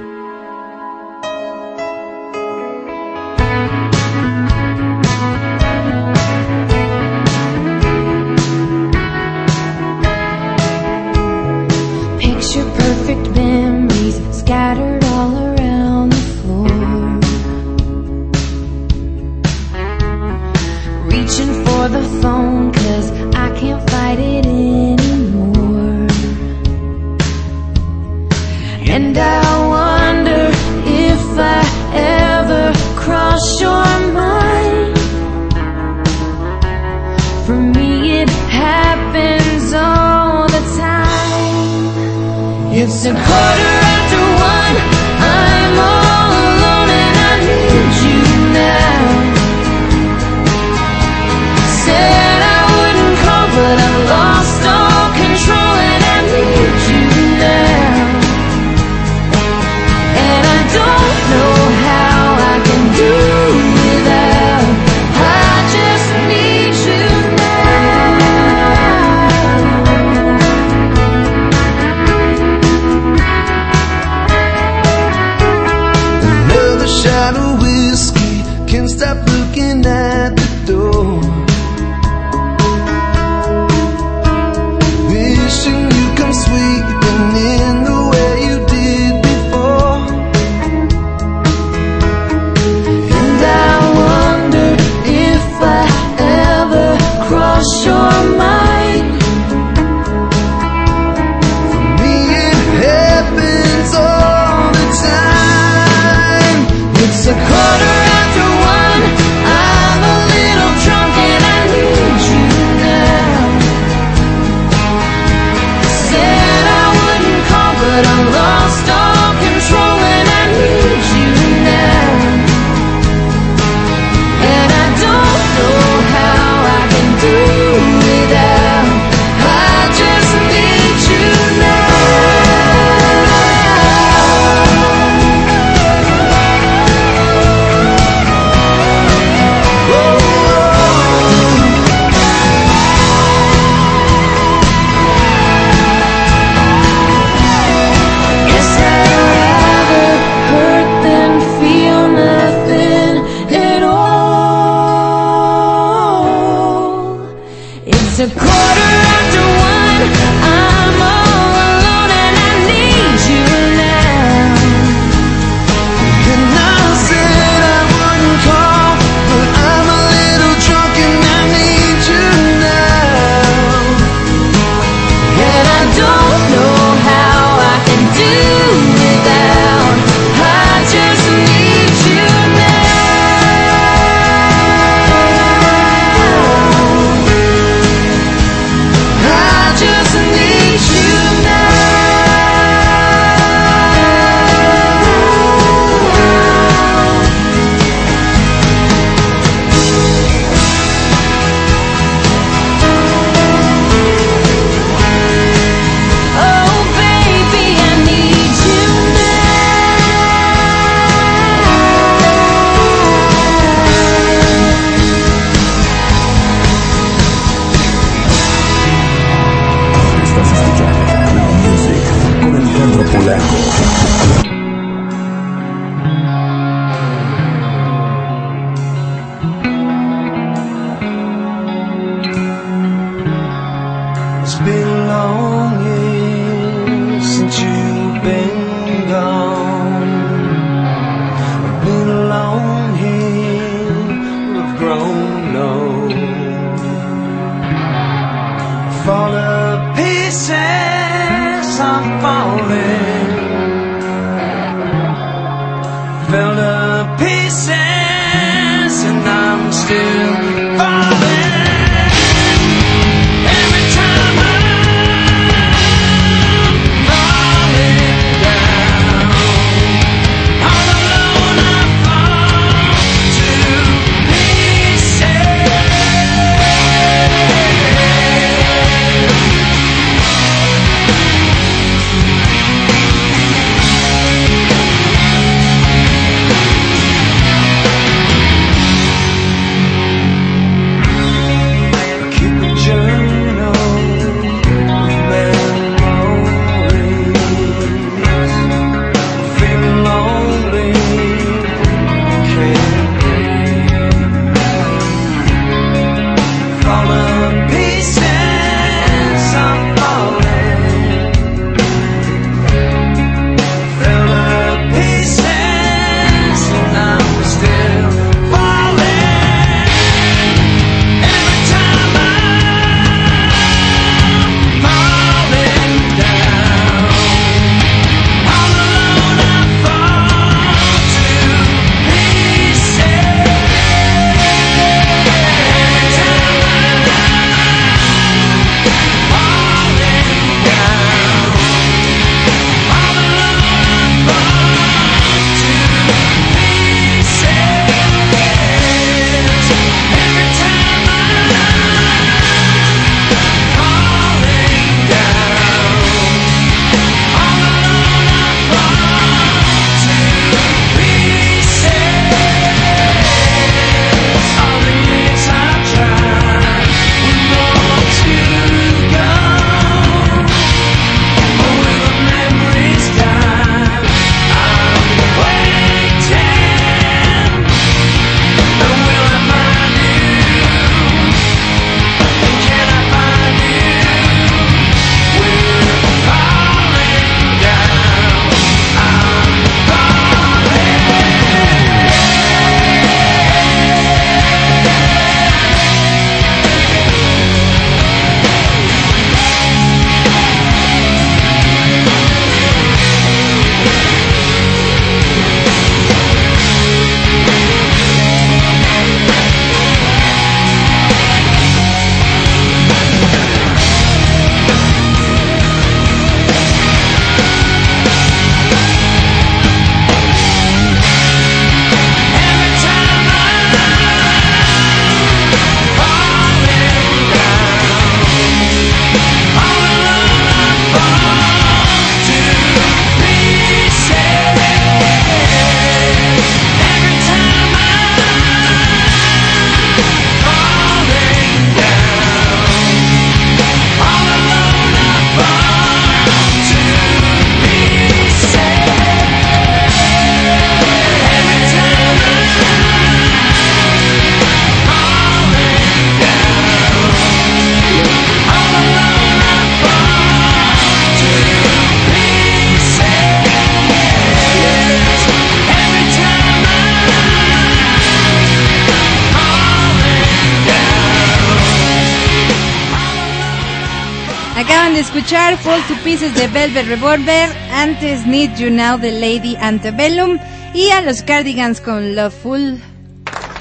Pieces de Velvet Revolver, antes Need You Now de Lady Antebellum y a los Cardigans con Loveful.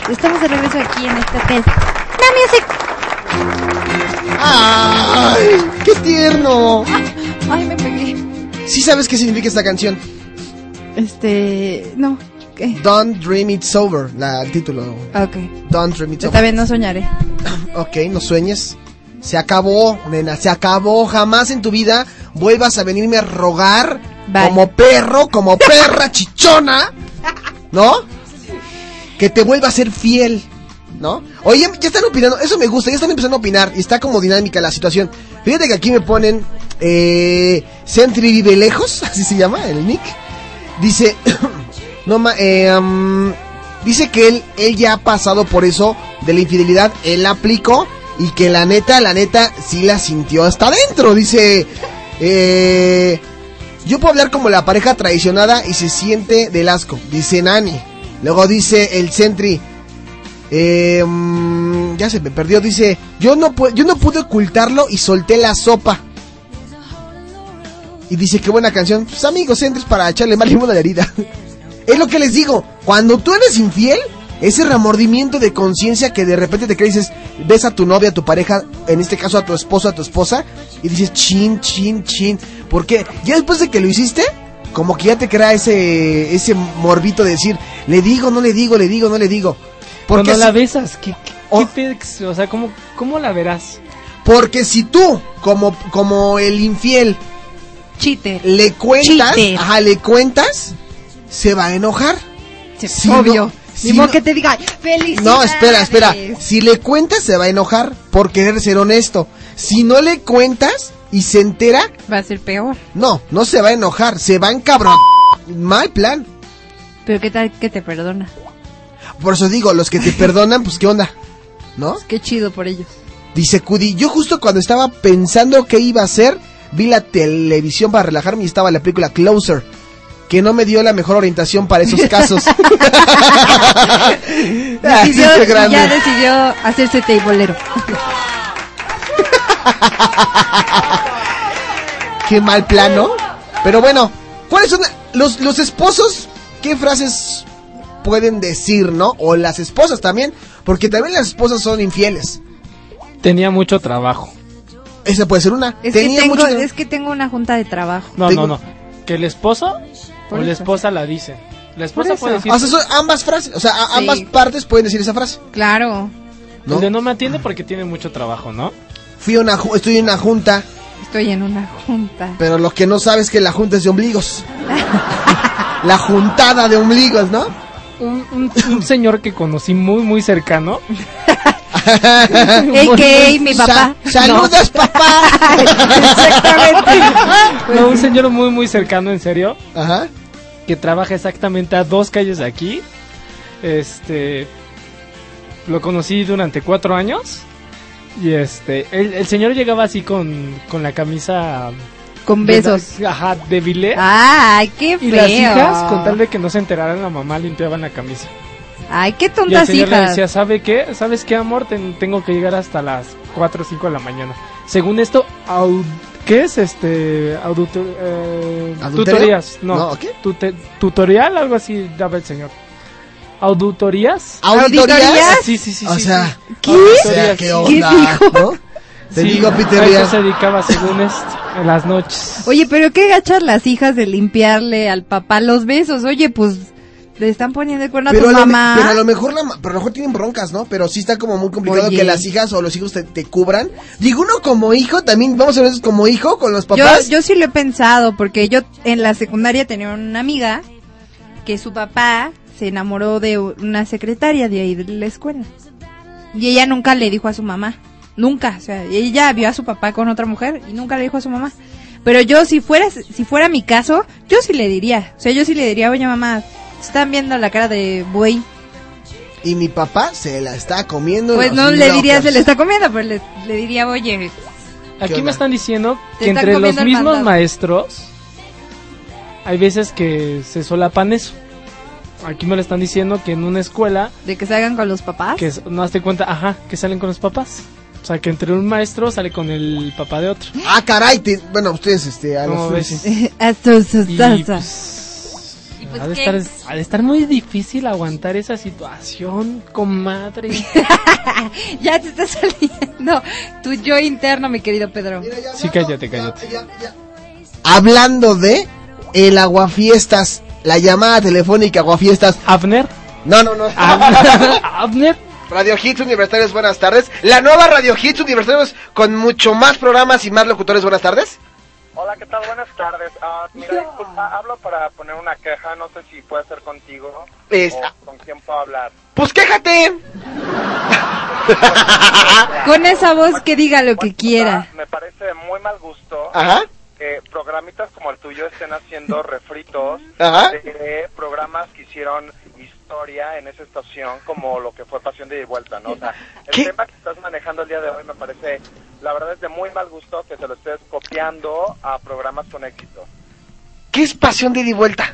Estamos de regreso aquí en este hotel. No Music. ¡Ay! ¡Qué tierno! Ay, me pegué. ¿Sí sabes qué significa esta canción? Este, no. ¿Qué? Don't Dream It's Over, la, el título. Ok. Don't Dream It's Está Over. bien, no soñaré. Ok, no sueñes. Se acabó, nena, se acabó. Jamás en tu vida vuelvas a venirme a rogar como perro, como perra chichona, ¿no? Que te vuelva a ser fiel, ¿no? Oye, ya están opinando, eso me gusta, ya están empezando a opinar y está como dinámica la situación. Fíjate que aquí me ponen eh, Sentry vive lejos, así se llama el nick. Dice, no ma, eh, dice que él, él ya ha pasado por eso de la infidelidad, él la aplicó y que la neta, la neta, sí la sintió hasta adentro. Dice, eh, yo puedo hablar como la pareja traicionada y se siente del asco, dice Nani. Luego dice el Sentry, eh, mm, ya se me perdió, dice, yo no, yo no pude ocultarlo y solté la sopa. Y dice, qué buena canción. Pues amigos, entres para echarle más limón a la herida. es lo que les digo, cuando tú eres infiel, ese remordimiento de conciencia que de repente te crees, ves a tu novia, a tu pareja, en este caso a tu esposo, a tu esposa, y dices, chin, chin, chin. Porque ya después de que lo hiciste, como que ya te crea ese, ese morbito de decir, le digo, no le digo, le digo, no le digo. Porque Cuando la si- besas, ¿qué, qué, o sea, ¿cómo, ¿cómo la verás? Porque si tú, como, como el infiel, Cheater. le cuentas, Cheater. ajá, le cuentas, se va a enojar. Si obvio. no- Ni si modo no- que te diga, felicidades. No, espera, espera. Si le cuentas, se va a enojar por querer ser honesto. Si no le cuentas y se entera, Va a ser peor. no, no se va a enojar, se va a encabron. Mal plan. Pero qué tal que te perdona. Por eso digo, los que te perdonan, pues qué onda, ¿no? Qué chido por ellos. Dice Cudi, yo justo cuando estaba pensando qué iba a hacer, vi la televisión para relajarme y estaba la película Closer, que no me dio la mejor orientación para esos casos. Ah, Decidió, ya decidió hacerse teibolero. Qué mal plano. Pero bueno, ¿cuáles son los, los esposos? ¿Qué frases pueden decir, no? O las esposas también, porque también las esposas son infieles. Tenía mucho trabajo. Esa puede ser una. Es, Tenía que tengo, mucho. es que tengo una junta de trabajo. No, Tengo- no, no. Que el esposo o la eso. esposa la dice. La esposa puede decir. O sea, son ambas frases, o sea, a- Sí. ambas partes pueden decir esa frase. Claro. ¿no? El de no me atiende porque tiene mucho trabajo, ¿no? Fui a una, ju- estoy en una junta, Estoy en una junta. pero lo que no sabes es que la junta es de ombligos. la juntada de ombligos, ¿no? Un, un- un señor que conocí muy, muy cercano. A.K.A. mi papá. Sa- saludos, papá. Exactamente. No, un señor muy, muy cercano, en serio. Ajá. Que trabaja exactamente a dos calles de aquí. Este. Lo conocí durante cuatro años. Y este. El, el señor llegaba así con, con la camisa. Con de- besos. ajá, de bilé. Ay, qué feo. y las hijas, con tal de que no se enteraran, la mamá limpiaban la camisa. Ay, qué Y el tontas señor le decía, ¿sabe qué? ¿Sabes qué, amor? Ten- tengo que llegar hasta las 4 o 5 de la mañana. Según esto, au- ¿qué es este? Auduto- eh. No, No, ¿qué? tute- tutorial, algo así daba el señor. ¿Auditorías? ¿Auditorías? Sí, sí, sí. O sí, sea. ¿qué? O sea, ¿qué onda? ¿no? Te Sí, digo, Peter a eso se dedicaba según esto, en las noches. Oye, pero qué gachas las hijas de limpiarle al papá los besos. Oye, pues le están poniendo el cuerno a Pero tu a, me- mamá. pero a lo mejor la, pero a lo mejor tienen broncas, ¿no? Pero sí está como muy complicado Oye. que las hijas o los hijos te, te cubran. Digo, uno como hijo, también vamos a ver eso como hijo con los Yo, papás. yo sí lo he pensado, porque yo en la secundaria tenía una amiga que su papá se enamoró de una secretaria de ahí de la escuela. Y ella nunca le dijo a su mamá. Nunca. O sea, ella vio a su papá con otra mujer y nunca le dijo a su mamá. Pero yo, si fuera, si fuera mi caso, yo sí le diría. O sea, yo sí le diría, oye mamá, están viendo la cara de buey. Y mi papá se la está comiendo. Pues no le diría, se le está comiendo, pero le, le diría, oye, Aquí onda? me están diciendo que están entre los mismos mandado. maestros hay veces que se solapan eso. Aquí me lo están diciendo que en una escuela de que salgan con los papás. que no hazte cuenta, ajá, que salen con los papás. O sea, que entre un maestro sale con el papá de otro. Ah, caray, te- bueno, ustedes, este, a ¿Cómo los ves? Y. pues, ha, de estar, ha de estar muy difícil aguantar esa situación, comadre. ya te está saliendo tu yo interno, mi querido Pedro. Sí, cállate, cállate. Hablando de el aguafiestas, la llamada telefónica aguafiestas. ¿Abner? No, no, no. ¿Abner? Radio Hits Universitarios, buenas tardes. La nueva Radio Hits Universitarios con mucho más programas y más locutores, buenas tardes. Hola, ¿qué tal? Buenas tardes. Ah, mira, disculpa, hablo para poner una queja, no sé si puede ser contigo Es- o con quién puedo hablar. Pues quéjate. Con esa voz que diga lo que quiera. Me parece de muy mal gusto Ajá. que programitas como el tuyo estén haciendo refritos Ajá. de programas que hicieron historia en esa estación como lo que fue Pasión de Vuelta, ¿no? O sea, el tema que estás manejando el día de hoy me parece, la verdad es de muy mal gusto que se lo estés copiando a programas con éxito. ¿Qué es pasión de ida y vuelta?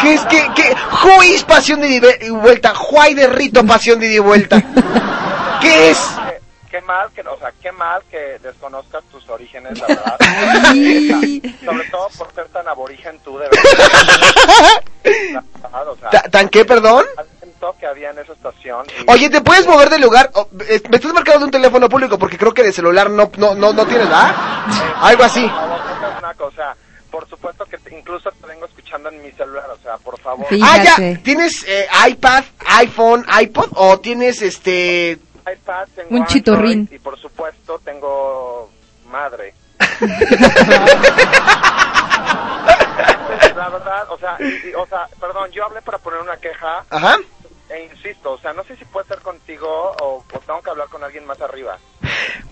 ¿Qué es que qué who is pasión de ida y vuelta? Why de rito pasión de ida y vuelta? ¿Qué es? Qué, mal que, o sea, qué mal que desconozcas tus orígenes, la verdad. Sobre todo por ser tan aborigen tú, de verdad. O sea, Ta- ¿Tan qué, perdón? al evento que había en esa estación. y- Oye, ¿te puedes mover de lugar? Eh, me estás marcando de un teléfono público porque creo que de celular no no no, no tienes, ¿verdad? Algo así. Una cosa. Por supuesto que te- incluso te vengo escuchando en mi celular, o sea, por favor. Ah, ya. ¿Tienes eh, iPad, iPhone, iPod o tienes este iPad, tengo Un Android chitorrín. Y por supuesto tengo madre. La verdad, o sea, y- y- o sea, perdón, yo hablé para poner una queja. Ajá. E insisto, o sea, no sé si puede ser contigo o, o tengo que hablar con alguien más arriba.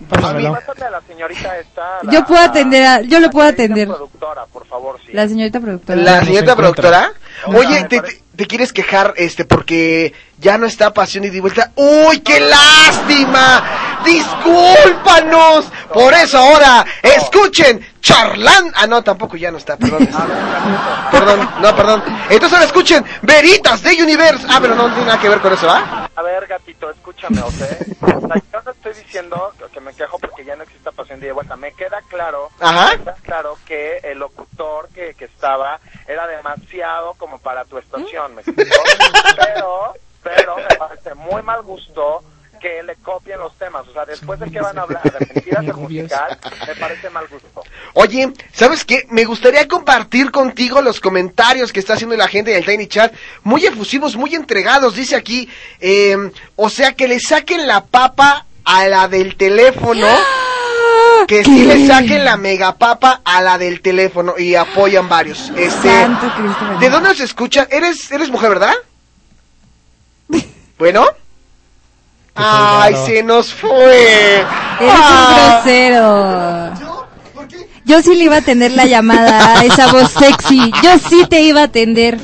Pásate a la señorita esta. la- Yo puedo atender, a- yo lo puedo la atender. productora, por favor, sí. La señorita productora. la señorita productora? Oye, te- te quieres quejar este porque ya no está pasión y de vuelta. ¡Uy, qué lástima! ¡Discúlpanos! Por eso ahora escuchen charlán. Ah, no, tampoco ya no está, perdón. Perdón, no, perdón. Entonces ahora escuchen Veritas de Universe. Ah, pero no tiene nada que ver con eso, ¿ah? A ver, gatito, escúchame, ¿ok? O sea, yo no estoy diciendo que- me quejo porque ya no existe pasión de vuelta. Me queda claro, Ajá. me queda claro que el locutor que, que estaba era demasiado como para tu estación, ¿me explico? Pero, pero me parece muy mal gusto que le copien los temas. O sea, después de que van a hablar de mentiras del musical, me parece mal gusto. Oye, ¿sabes qué? Me gustaría compartir contigo los comentarios que está haciendo la gente del Tiny Chat. Muy efusivos, muy entregados. Dice aquí, eh, o sea, que le saquen la papa a la del teléfono. Que sí le saquen la megapapa a la del teléfono. Y apoyan varios. Este, Santo Cristo bendito. ¿De dónde nos escuchan? ¿Eres, eres mujer, verdad? Bueno. Ay, se nos fue. Eres Ah. un grosero. Yo sí le iba a atender la llamada, esa voz sexy. Yo sí te iba a atender.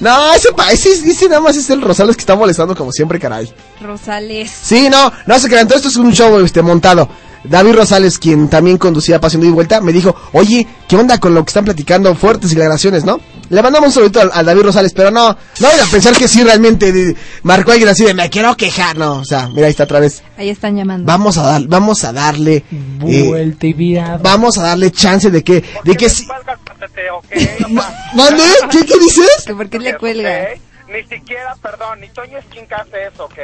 No, ese, pa- ese, ese nada más es el Rosales que está molestando como siempre, caray. Rosales. Sí, no, no se crean, todo esto es un show este, montado. David Rosales, quien también conducía Pasión de Vuelta, me dijo, oye, ¿qué onda con lo que están platicando? Fuertes declaraciones, ¿no? Le mandamos un saludito al, al David Rosales, pero no, no voy a pensar que sí realmente marcó alguien así de, me quiero quejar, no, o sea, mira, ahí está otra vez. Ahí están llamando. Vamos a dar, vamos a darle, eh, Vuelta y virada. vamos a darle chance de que, de que sí. Valga, pásate, ¿ok? O sea, ¿Mande? ¿Qué, qué dices? ¿Que ¿Por qué le cuelga? Ni siquiera, perdón, ni Toño Esquinca hace eso, ¿ok?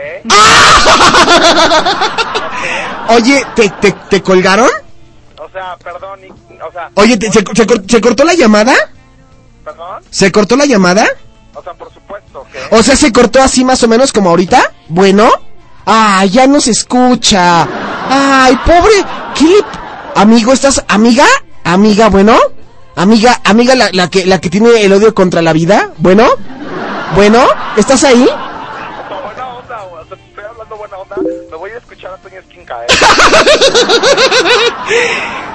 Oye, ¿te, te, te colgaron? O sea, perdón, ni, o sea... Oye, te- se, se se cortó la llamada? ¿Perdón? ¿Se cortó la llamada? O sea, por supuesto, ¿ok? O sea, se cortó así más o menos como ahorita. Bueno. Ah, ya no se escucha. Ay, pobre. ¿Qué le... Amigo, ¿estás amiga? Amiga, bueno. Amiga, amiga la, la que la que tiene el odio contra la vida. Bueno. Bueno, ¿estás ahí? O sea, buena onda, o sea, te estoy hablando buena onda. Me voy a escuchar a Toño Esquinca, ¿eh?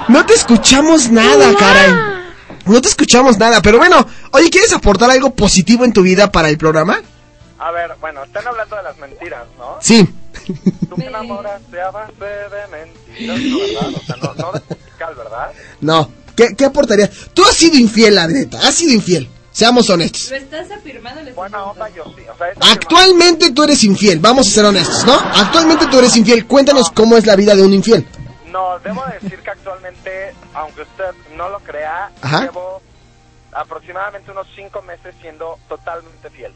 No te escuchamos nada, caray. No te escuchamos nada, pero bueno, oye, ¿quieres aportar algo positivo en tu vida para el programa? A ver, bueno, están hablando de las mentiras, ¿no? Sí. Tú me enamoraste a base de mentiras, ¿no, ¿verdad? O sea, no, no musical, ¿verdad? No. ¿Qué, qué aportaría? Tú has sido infiel, la neta. Has sido infiel. Seamos honestos. ¿Lo estás afirmando? Buena onda, yo sí. O sea, Actualmente tú eres infiel, vamos a ser honestos, ¿no? Actualmente tú eres infiel. Cuéntanos cómo es la vida de un infiel. No, debo decir que actualmente, aunque usted no lo crea, Ajá. llevo aproximadamente unos cinco meses siendo totalmente fiel.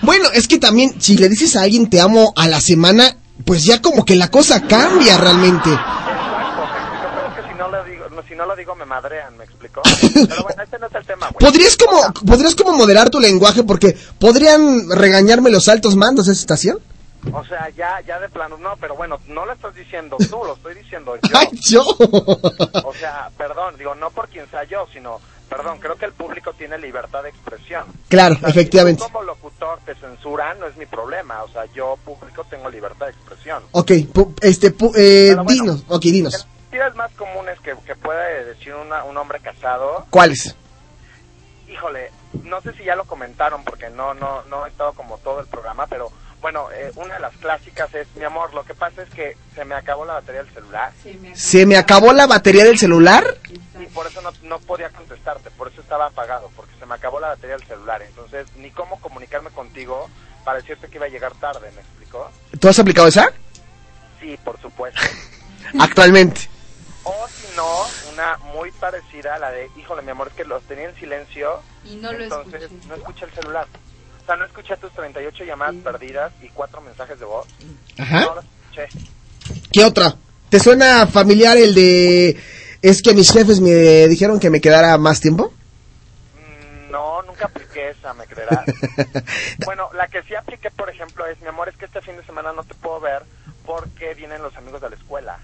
Bueno, es que también si le dices a alguien te amo a la semana, pues ya como que la cosa cambia realmente. Exacto, me explico, pero es que si no lo digo, si no lo digo me madrean, ¿me explico? Pero bueno, este no es el tema, güey. ¿Podrías como, podrías como moderar tu lenguaje porque podrían regañarme los altos mandos de esa estación? O sea, ya, ya de plano, no, pero bueno, no lo estás diciendo tú, lo estoy diciendo yo. ¡Ay, yo! O sea, perdón, digo, no por quien sea yo, sino, perdón, creo que el público tiene libertad de expresión. Claro, O sea, efectivamente. Si tú como locutor te censuran, no es mi problema. O sea, yo público tengo libertad de expresión. Ok, pu- este, pu- eh, dinos, ok, dinos. Mentiras más comunes que, que puede decir una- un hombre casado, ¿Cuáles? híjole, no sé si ya lo comentaron porque no, no, no he estado como todo el programa, pero bueno, eh, una de las clásicas es, mi amor, lo que pasa es que se me acabó la batería del celular. ¿Se me acabó la batería del celular? Y por eso no, no podía contestarte, por eso estaba apagado, porque se me acabó la batería del celular. Entonces, ni cómo comunicarme contigo para decirte que iba a llegar tarde, ¿me explicó? ¿Tú has aplicado esa? Sí, por supuesto. Actualmente. O si no, una muy parecida a la de, híjole, mi amor, es que los tenía en silencio. Y no lo entonces escuché. no escuché el celular. O sea, no escuché tus 38 llamadas perdidas y cuatro mensajes de voz. Ajá. No los escuché. ¿Qué otra? ¿Te suena familiar el de... Es que mis jefes me dijeron que me quedara más tiempo? No, nunca apliqué esa, me creerás. bueno, la que sí apliqué, por ejemplo, es, mi amor, es que este fin de semana no te puedo ver porque vienen los amigos de la escuela.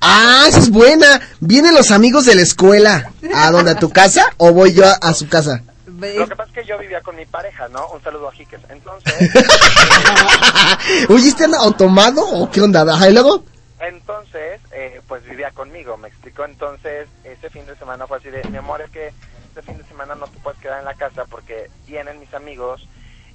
Ah, esa es buena. ¿Vienen los amigos de la escuela a dónde? ¿A tu casa o voy yo a, a su casa? Lo que pasa es que yo vivía con mi pareja, ¿no? Un saludo a Jiques. Entonces, Oye, ¿están automado o qué onda? Ajá, ¿y luego? entonces, eh, pues vivía conmigo, me explicó. Entonces, ese fin de semana fue así de, mi amor, es que este fin de semana no te puedes quedar en la casa porque vienen mis amigos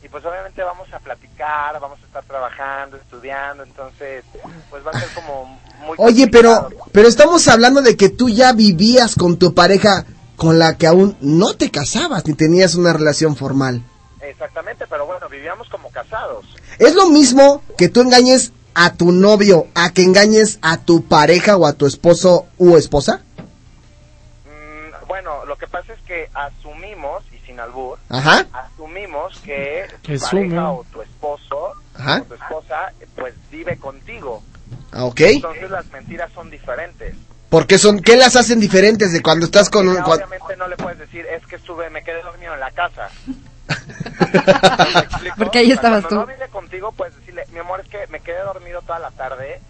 y pues obviamente vamos a platicar, vamos a estar trabajando, estudiando, entonces, pues va a ser como muy... Oye, complicado. pero, pero estamos hablando de que tú ya vivías con tu pareja con la que aún no te casabas ni tenías una relación formal. Exactamente, pero bueno, vivíamos como casados. ¿Es lo mismo que tú engañes a tu novio a que engañes a tu pareja o a tu esposo u esposa? Mm, bueno, lo que pasa es que asumimos, y sin albur, Ajá. asumimos que tu pareja o tu esposo Ajá. o tu esposa pues vive contigo. Ah, ok. Entonces las mentiras son diferentes. Porque son, ¿qué las hacen diferentes de cuando estás con un... Obviamente no le puedes decir, es que estuve, me quedé dormido en la casa. Porque ahí estabas cuando tú. no vive contigo, puedes decirle, mi amor, es que me quedé dormido toda la tarde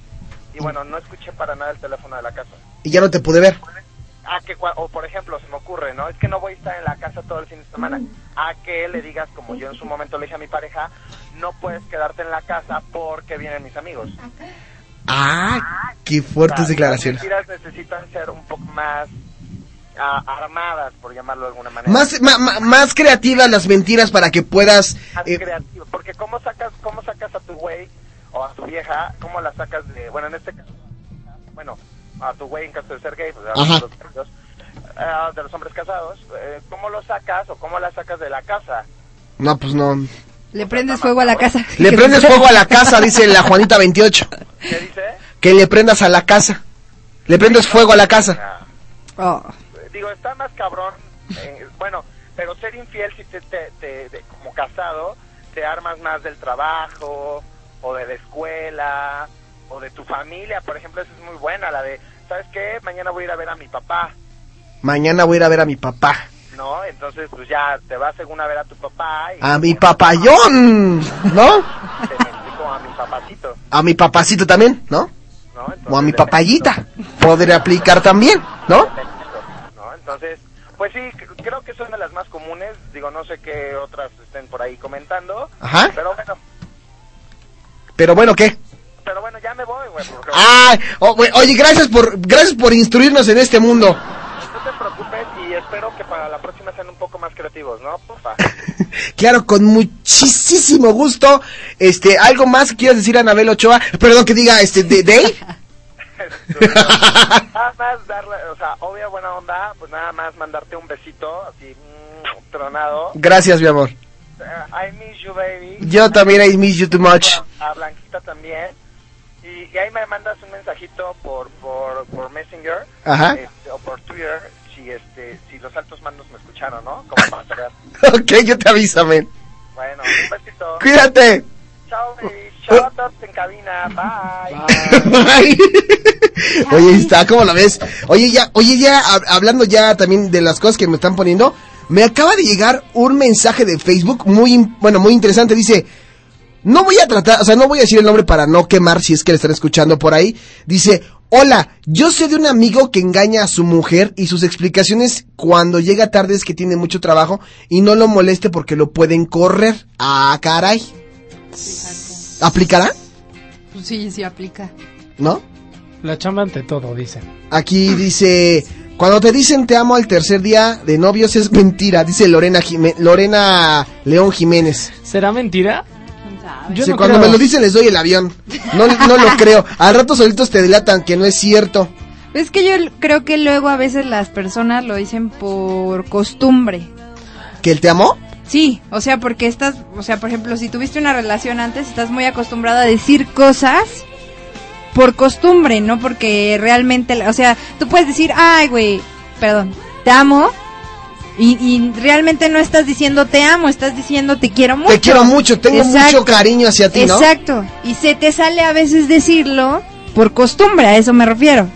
y bueno, no escuché para nada el teléfono de la casa. Y ya no te pude ver. Ah, que cua- o por ejemplo, se me ocurre, ¿no? Es que no voy a estar en la casa todo el fin de semana. A que le digas, como yo en su momento le dije a mi pareja, no puedes quedarte en la casa porque vienen mis amigos. Ah, qué fuertes O sea, declaraciones. Las mentiras necesitan ser un poco más ah, armadas, por llamarlo de alguna manera. Más, ma- ma- más creativas las mentiras para que puedas... Más eh, creativo. Porque ¿cómo sacas, cómo sacas a tu güey o a tu vieja? ¿Cómo la sacas de, bueno, en este caso, bueno, a tu güey en caso de ser gay, pues, a los ah, de los hombres casados, eh, ¿cómo lo sacas o cómo la sacas de la casa? no, pues no. Le prendes fuego a la casa. Le prendes fuego a la casa, dice la Juanita 28. ¿Qué dice? Que le prendas a la casa. Le prendes fuego a la casa. Oh. Digo, está más cabrón, eh, bueno, pero ser infiel si te, te, te- te- como casado, te armas más del trabajo o de la escuela o de tu familia, por ejemplo, esa es muy buena, la de, ¿sabes qué? Mañana voy a ir a ver a mi papá, Mañana voy a ir a ver a mi papá. ¿No? Entonces, pues ya te vas según a ver a tu papá y A mi papayón, ¿no? te explico a mi papacito, A mi papacito también, ¿no? ¿no? Entonces, O a mi papayita. Podría aplicar también, ¿no? ¿no? Entonces, pues sí, creo que son de las más comunes. Digo, no sé qué otras estén por ahí comentando. Ajá. Pero bueno, Pero bueno, ¿qué? pero bueno, ya me voy, güey. porque- güey, oye, gracias por, gracias por instruirnos en este mundo. No te preocupes y espero que para la próxima sean un poco más creativos, ¿no? Porfa. Claro, con muchísimo gusto. Este, algo más que quieras decir, Anabel Ochoa. Perdón que diga, este, de, Dave. nada más darle, o sea, obvia buena onda, pues nada más mandarte un besito, así, mm, tronado. Gracias, mi amor. Eh, I miss you, baby. Yo también I miss you too much. A Blanquita también. Y, y ahí me mandas un mensajito por, por, por Messenger Ajá. este, o por Twitter si, este, los altos mandos me escucharon, ¿no? Como para saber. ok, yo te aviso, men. Bueno, un besito. Cuídate. Chao, baby. Shout out en cabina. Bye. Ay. Oye, ahí está, ¿cómo la ves? Oye, ya, oye, ya, hab- hablando ya también de las cosas que me están poniendo, me acaba de llegar un mensaje de Facebook muy, bueno, muy interesante. Dice, no voy a tratar, o sea, no voy a decir el nombre para no quemar si es que le están escuchando por ahí. Dice, hola, yo sé de un amigo que engaña a su mujer y sus explicaciones cuando llega tarde es que tiene mucho trabajo y no lo moleste porque lo pueden correr. Ah, caray. ¿Aplicará? Pues sí, sí aplica. ¿No? La chamba ante todo, dicen. Aquí dice, cuando te dicen te amo al tercer día de novios es mentira, dice Lorena Jimé- Lorena León Jiménez. ¿Será mentira? Yo no cuando creo. me lo dicen les doy el avión. No, no lo creo. Al rato solitos te delatan que no es cierto. Es que yo creo que luego a veces las personas lo dicen por costumbre. ¿Que él te amó? Sí, o sea, porque estás, o sea, por ejemplo, si tuviste una relación antes, estás muy acostumbrada a decir cosas por costumbre, no porque realmente, o sea, tú puedes decir, ay, güey, perdón, te amo, y, y realmente no estás diciendo te amo, estás diciendo te quiero mucho. Te quiero mucho, tengo mucho cariño hacia ti, ¿no? Exacto, y se te sale a veces decirlo por costumbre, a eso me refiero.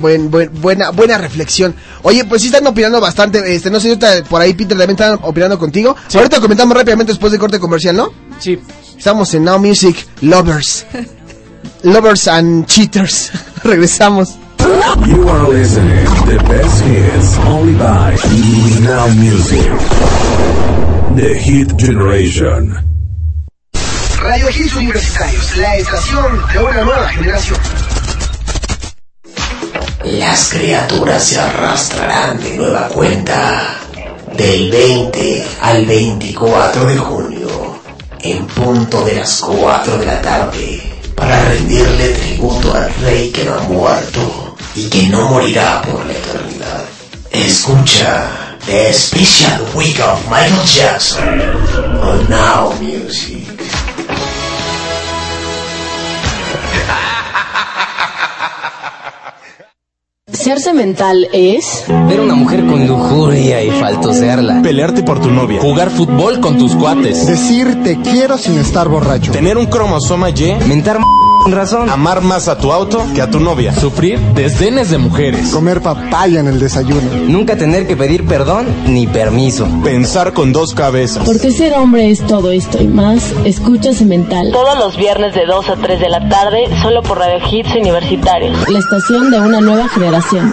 Buen, buen- buena, buena reflexión. Oye, pues sí están opinando bastante. Este, no sé, ahorita por ahí Peter también están opinando contigo. Ahorita comentamos rápidamente después del corte comercial, ¿no? Sí. Estamos en Now Music Lovers. Lovers and Cheaters. Regresamos. You are listening the best hits only by Now Music. The Hit Generation. Radio Hits Universitarios, la estación de una nueva generación. Las criaturas se arrastrarán de nueva cuenta del 20 al 24 de junio en punto de las 4 de la tarde para rendirle tributo al rey que no ha muerto y que no morirá por la eternidad. Escucha The Special Week of Michael Jackson on Now Music. Ser mental es Ver a una mujer con lujuria y faltosearla. Pelearte por tu novia. Jugar fútbol con tus cuates. Decir te quiero sin estar borracho. Tener un cromosoma Y. Mentar m- razón. Amar más a tu auto que a tu novia. Sufrir desdenes de mujeres. Comer papaya en el desayuno. Nunca tener que pedir perdón ni permiso. Pensar con dos cabezas. porque ser hombre es todo esto y más. Escucha mental. Todos los viernes de 2 a 3 de la tarde, solo por Radio Hits Universitarios. La estación de una nueva generación.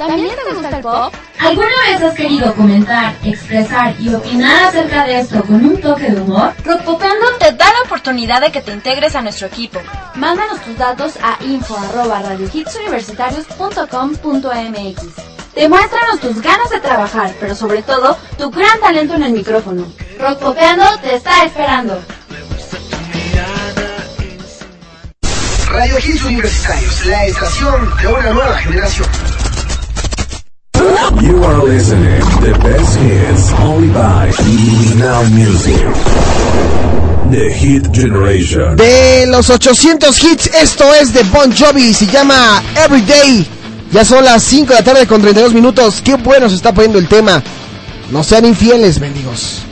¿También te gusta el pop? ¿Alguna vez has querido comentar, expresar y opinar acerca de esto con un toque de humor? Rockpopeando te da la oportunidad de que te integres a nuestro equipo. Mándanos tus datos a info@radiohitsuniversitarios.com.mx. Demuéstranos tus ganas de trabajar, pero sobre todo tu gran talento en el micrófono. Rockpopeando te está esperando. Radio Hits Universitarios, la estación de una nueva generación. You are listening the best hits only by Now Music. The Hit Generation. De los 800 hits, esto es de Bon Jovi, se llama Everyday. Ya son las 5 de la tarde con 32 minutos. Qué bueno se está poniendo el tema. No sean infieles, bendigos.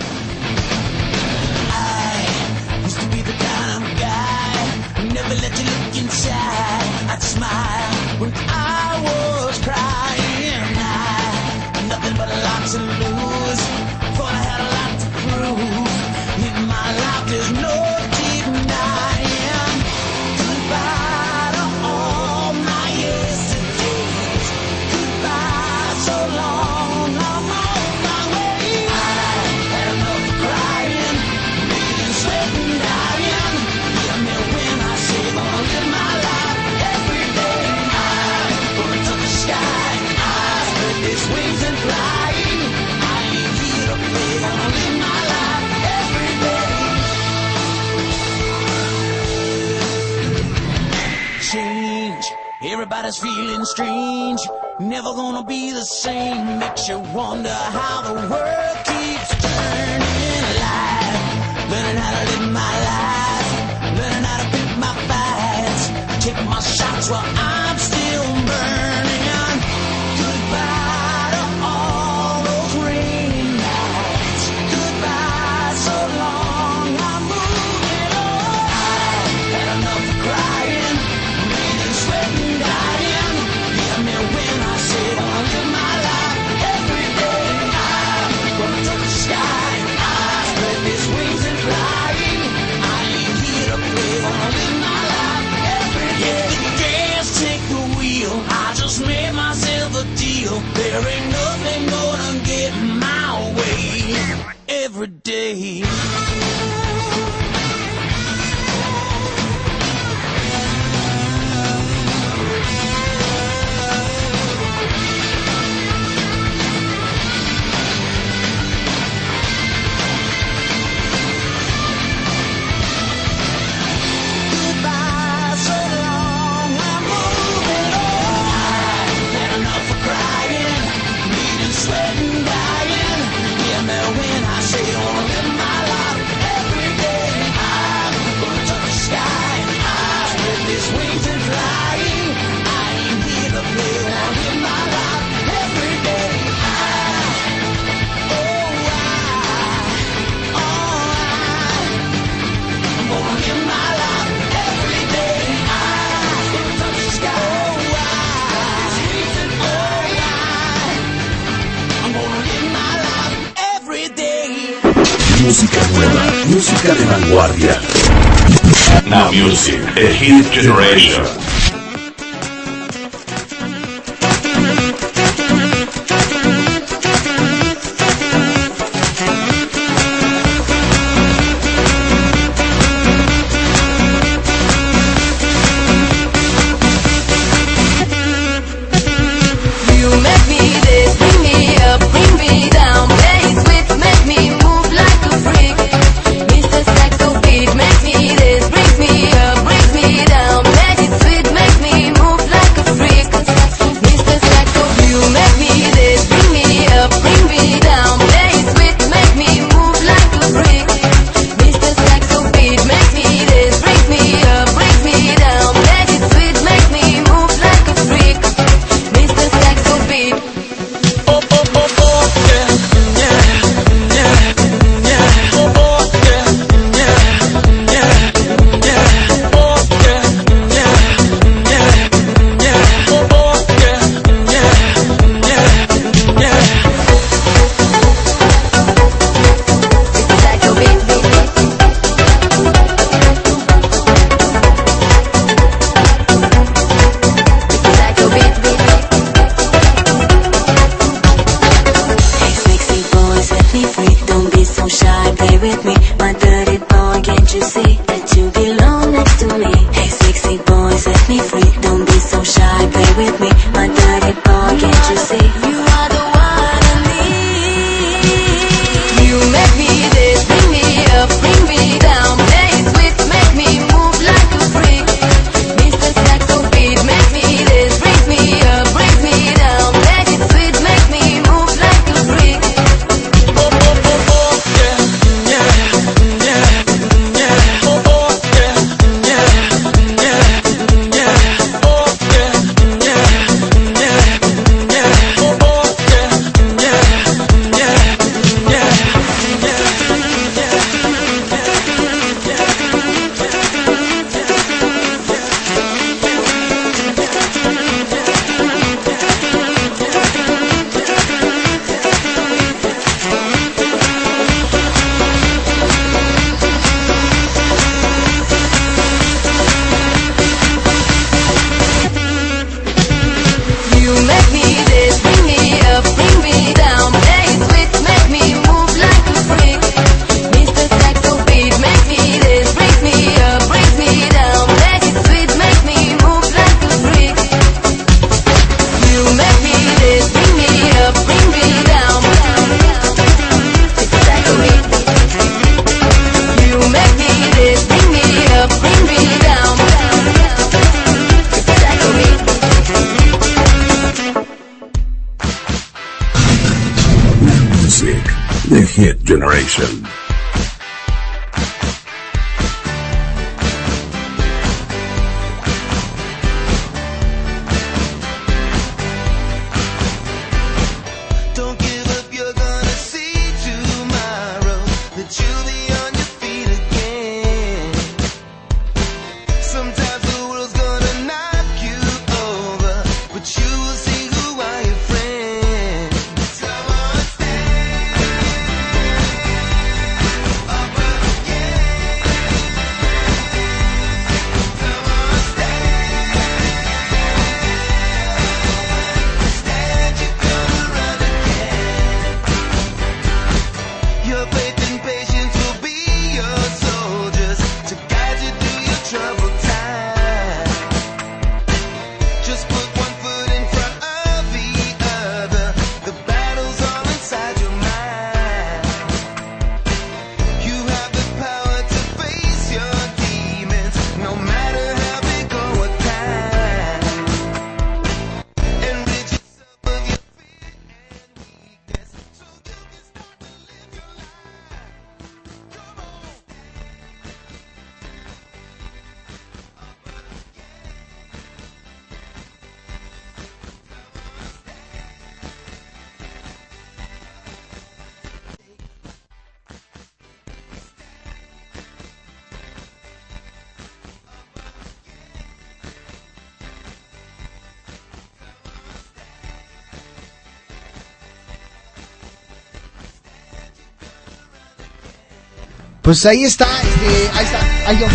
Everybody's feeling strange, never gonna be the same. Makes you wonder how the world keeps turning. Life, learning how to live my life, learning how to pick my fights, taking my shots while I'm. generation. Pues ahí está, este, ahí está, ahí yo.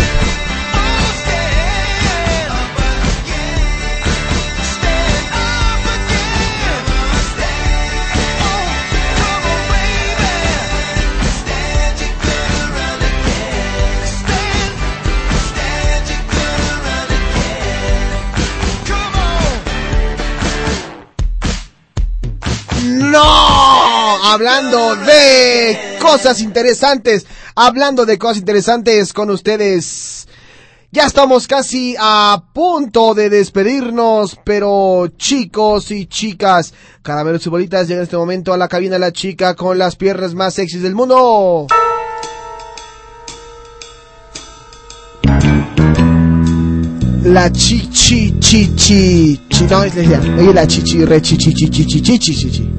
No, hablando de cosas interesantes, hablando de cosas interesantes con ustedes. Ya estamos casi a punto de despedirnos, pero chicos y chicas, caramelos y bolitas, llega en este momento a la cabina la chica con las piernas más sexys del mundo. La chichi chichi chi, no es es la chichi re chichi chichi chichi chichi.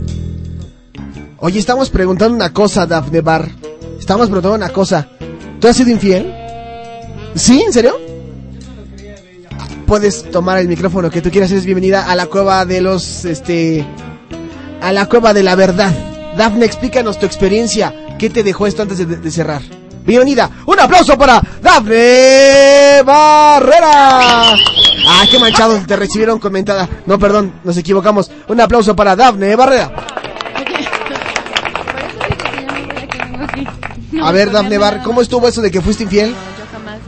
Oye, estamos preguntando una cosa, Dafne Bar. Estamos preguntando una cosa. ¿Tú has sido infiel? ¿Sí? ¿En serio? Puedes tomar el micrófono que tú quieras. Eres bienvenida a la cueva de los, este, a la cueva de la verdad. Dafne, explícanos tu experiencia. ¿Qué te dejó esto antes de, de cerrar? Bienvenida. Un aplauso para Dafne Barrera. Ah, qué manchado. Te recibieron comentada. No, perdón, nos equivocamos. Un aplauso para Dafne Barrera. A ver, Dafne Bar, ¿cómo estuvo eso de que fuiste infiel?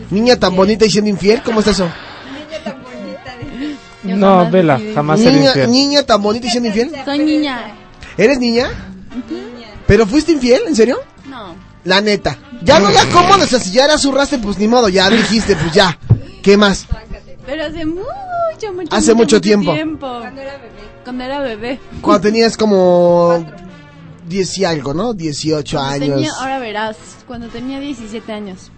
Niña tan bonita y siendo infiel, ¿cómo está eso? No, Vela, jamás Niña, infiel. niña tan bonita y siendo infiel. Soy niña. ¿Eres niña? ¿Pero fuiste infiel? ¿En serio? No. La neta. Ya no, ya cómo, o sea, si ya era su pues ni modo, ya dijiste, pues ya. ¿Qué más? Pero hace mucho, mucho, Hace mucho tiempo. Cuando era bebé. Cuando era bebé. Cuando tenías como 10 y algo, ¿no? 18 Cuando años. tenía- ahora verás, cuando tenía 17 años.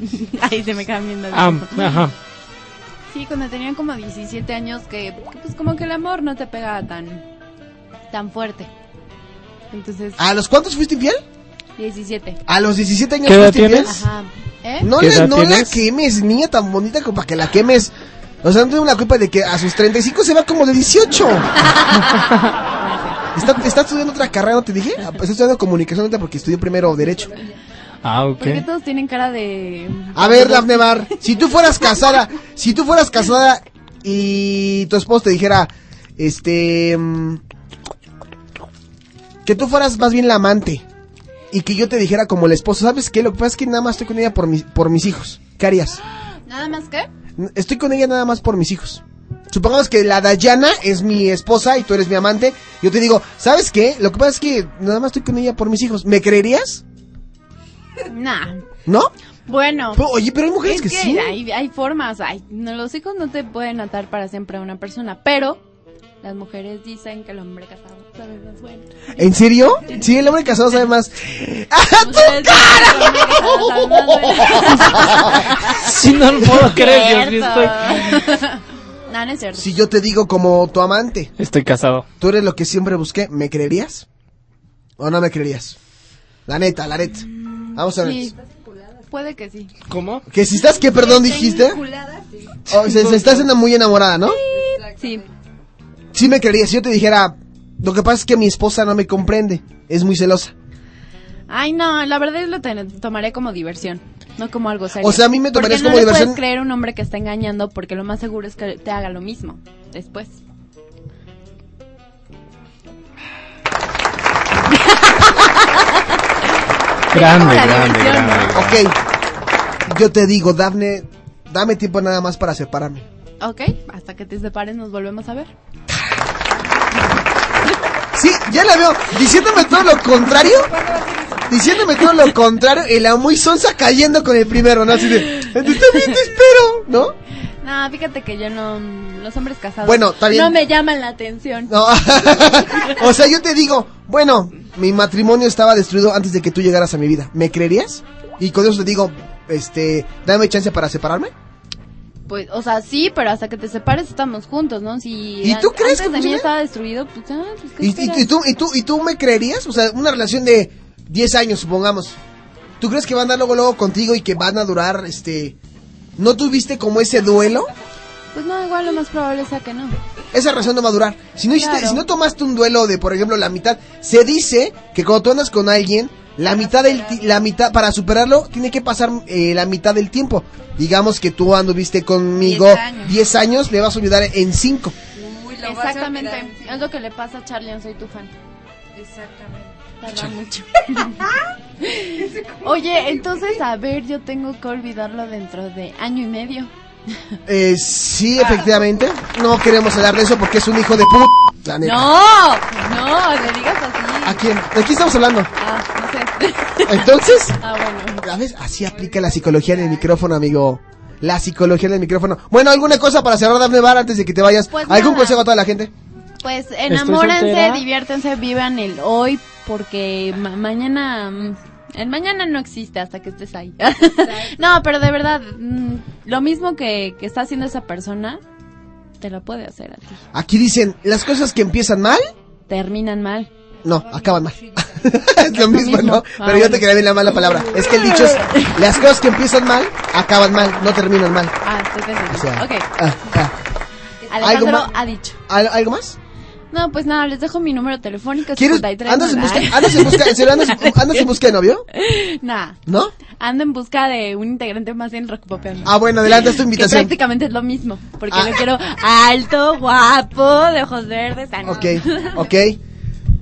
Ahí se me cambian las cosas. ajá. Sí, cuando tenía como 17 años que que, pues como que el amor no te pegaba tan tan fuerte. Entonces, ¿A los cuántos fuiste infiel? 17. ¿A los 17 años ¿Qué edad fuiste infiel? tienes? Ajá. ¿Eh? No, ¿Qué le, edad no la quemes, niña tan bonita como para que la quemes. O sea, no tengo la culpa de que a sus 35 se va como de 18. está, está estudiando otra carrera, ¿no te dije? Ah, pues Está estudiando comunicación ahorita porque estudió primero Derecho. Ah, ok. Porque todos tienen cara de A ver, Dafne Bar, si tú fueras casada, si tú fueras casada y tu esposo te dijera, este, mm, que tú fueras más bien la amante y que yo te dijera como el esposo, ¿sabes qué? Lo que pasa es que nada más estoy con ella por, mis por mis hijos. ¿Qué harías? Nada más que Estoy con ella nada más por mis hijos. Supongamos que la Dayana es mi esposa y tú eres mi amante. Yo te digo, ¿sabes qué? Lo que pasa es que nada más estoy con ella por mis hijos. ¿Me creerías? Nah. ¿No? Bueno. Pero, oye, pero hay mujeres es que sí. Hay, hay formas. Hay, no, los hijos no te pueden atar para siempre a una persona. Pero las mujeres dicen que el hombre casado sabes más bueno. ¿En serio? Sí, el hombre casado sabe más. Si no lo puedo creer, Dios mío, estoy... No, no es cierto. Si yo te digo como tu amante, Estoy casado. tú eres lo que siempre busqué, ¿me creerías? ¿O no me creerías? La neta, la neta. Vamos a ver. Sí, puede que sí. ¿Cómo? Que si estás, ¿qué perdón dijiste? O se, se está haciendo muy enamorada, ¿no? Sí. Sí me creerías. Si yo te dijera, lo que pasa es que mi esposa no me comprende. Es muy celosa. Ay, no, la verdad es lo tomaré como diversión, no como algo serio. O sea, a mí me tomarías como no le diversión. puedes creer un hombre que está engañando porque lo más seguro es que te haga lo mismo después. Grande, la grande, diversión, grande. Ok. Yo te digo, Dafne, dame tiempo nada más para separarme. Ok, hasta que te separes nos volvemos a ver. Sí, ya la veo. Diciéndome todo lo contrario. Diciéndome todo lo contrario. Y la muy sonsa cayendo con el primero, ¿no? Así de, "Yo también te espero, ¿no? No, fíjate que yo no, los hombres casados Bueno, bien. no me llaman la atención. No. o sea, yo te digo, bueno, mi matrimonio estaba destruido antes de que tú llegaras a mi vida. ¿Me creerías? Y con eso te digo, este, dame chance para separarme. Pues, o sea, sí, pero hasta que te separes estamos juntos, ¿no? Si ¿Y tú crees antes que de mí estaba destruido, pues, ah, pues, ¿qué ¿Y, y tú, y, tú, ¿Y tú me creerías? O sea, una relación de 10 años, supongamos. ¿Tú crees que van a andar luego, luego contigo y que van a durar, este... ¿No tuviste como ese duelo? Pues no, igual lo más probable sea que no. Esa relación no va a durar. Si no, hiciste- si no tomaste un duelo de, por ejemplo, la mitad, se dice que cuando tú andas con alguien, la mitad del ti- la mitad para superarlo tiene que pasar eh, la mitad del tiempo. Digamos que tú anduviste conmigo 10 años. 10 años, le vas a olvidar en 5. Exactamente. Es lo que le pasa a Charlie, soy tu fan. Exactamente. Tarda mucho. Oye, entonces, a ver, yo tengo que olvidarlo dentro de año y medio. Eh, sí, efectivamente. No queremos hablar de eso porque es un hijo de puta. La neta. No, no, le digas así. ¿A quién? ¿De quién estamos hablando? Ah, no sé. Entonces, Ah, bueno. ¿sabes? Así aplica la psicología en el micrófono, amigo. La psicología en el micrófono. Bueno, ¿alguna cosa para cerrar Dafne Bar antes de que te vayas? Pues ¿Algún nada. consejo a toda la gente? Pues enamórense, diviértense, vivan el hoy, porque ma- mañana, mm, el mañana no existe hasta que estés ahí. no, pero de verdad, mm, lo mismo que, que está haciendo esa persona, te lo puede hacer a ti. Aquí dicen, las cosas que empiezan mal, Terminan mal. no, acaban mal. es lo mismo. ¿no? Ah, Pero yo te quería bien la mala palabra. Es que el dicho es, las cosas que empiezan mal, acaban mal, no terminan mal. Ah, entonces, O sea, ok. ah, ah. Alejandro más? ha dicho. ¿Al- ¿Algo más? No, pues nada, les dejo mi número telefónico. ¿Quieres? 53, ¿Andas en busca, andas en busca, en serio, andas, andas en busca de novio? Nah, ¿No? ando en busca de un integrante más en Rock Popeando. Ah, bueno, adelante, es tu Que invitación. prácticamente es lo mismo, porque Ah. lo quiero alto, guapo, de ojos verdes. ah, no. Ok, ok.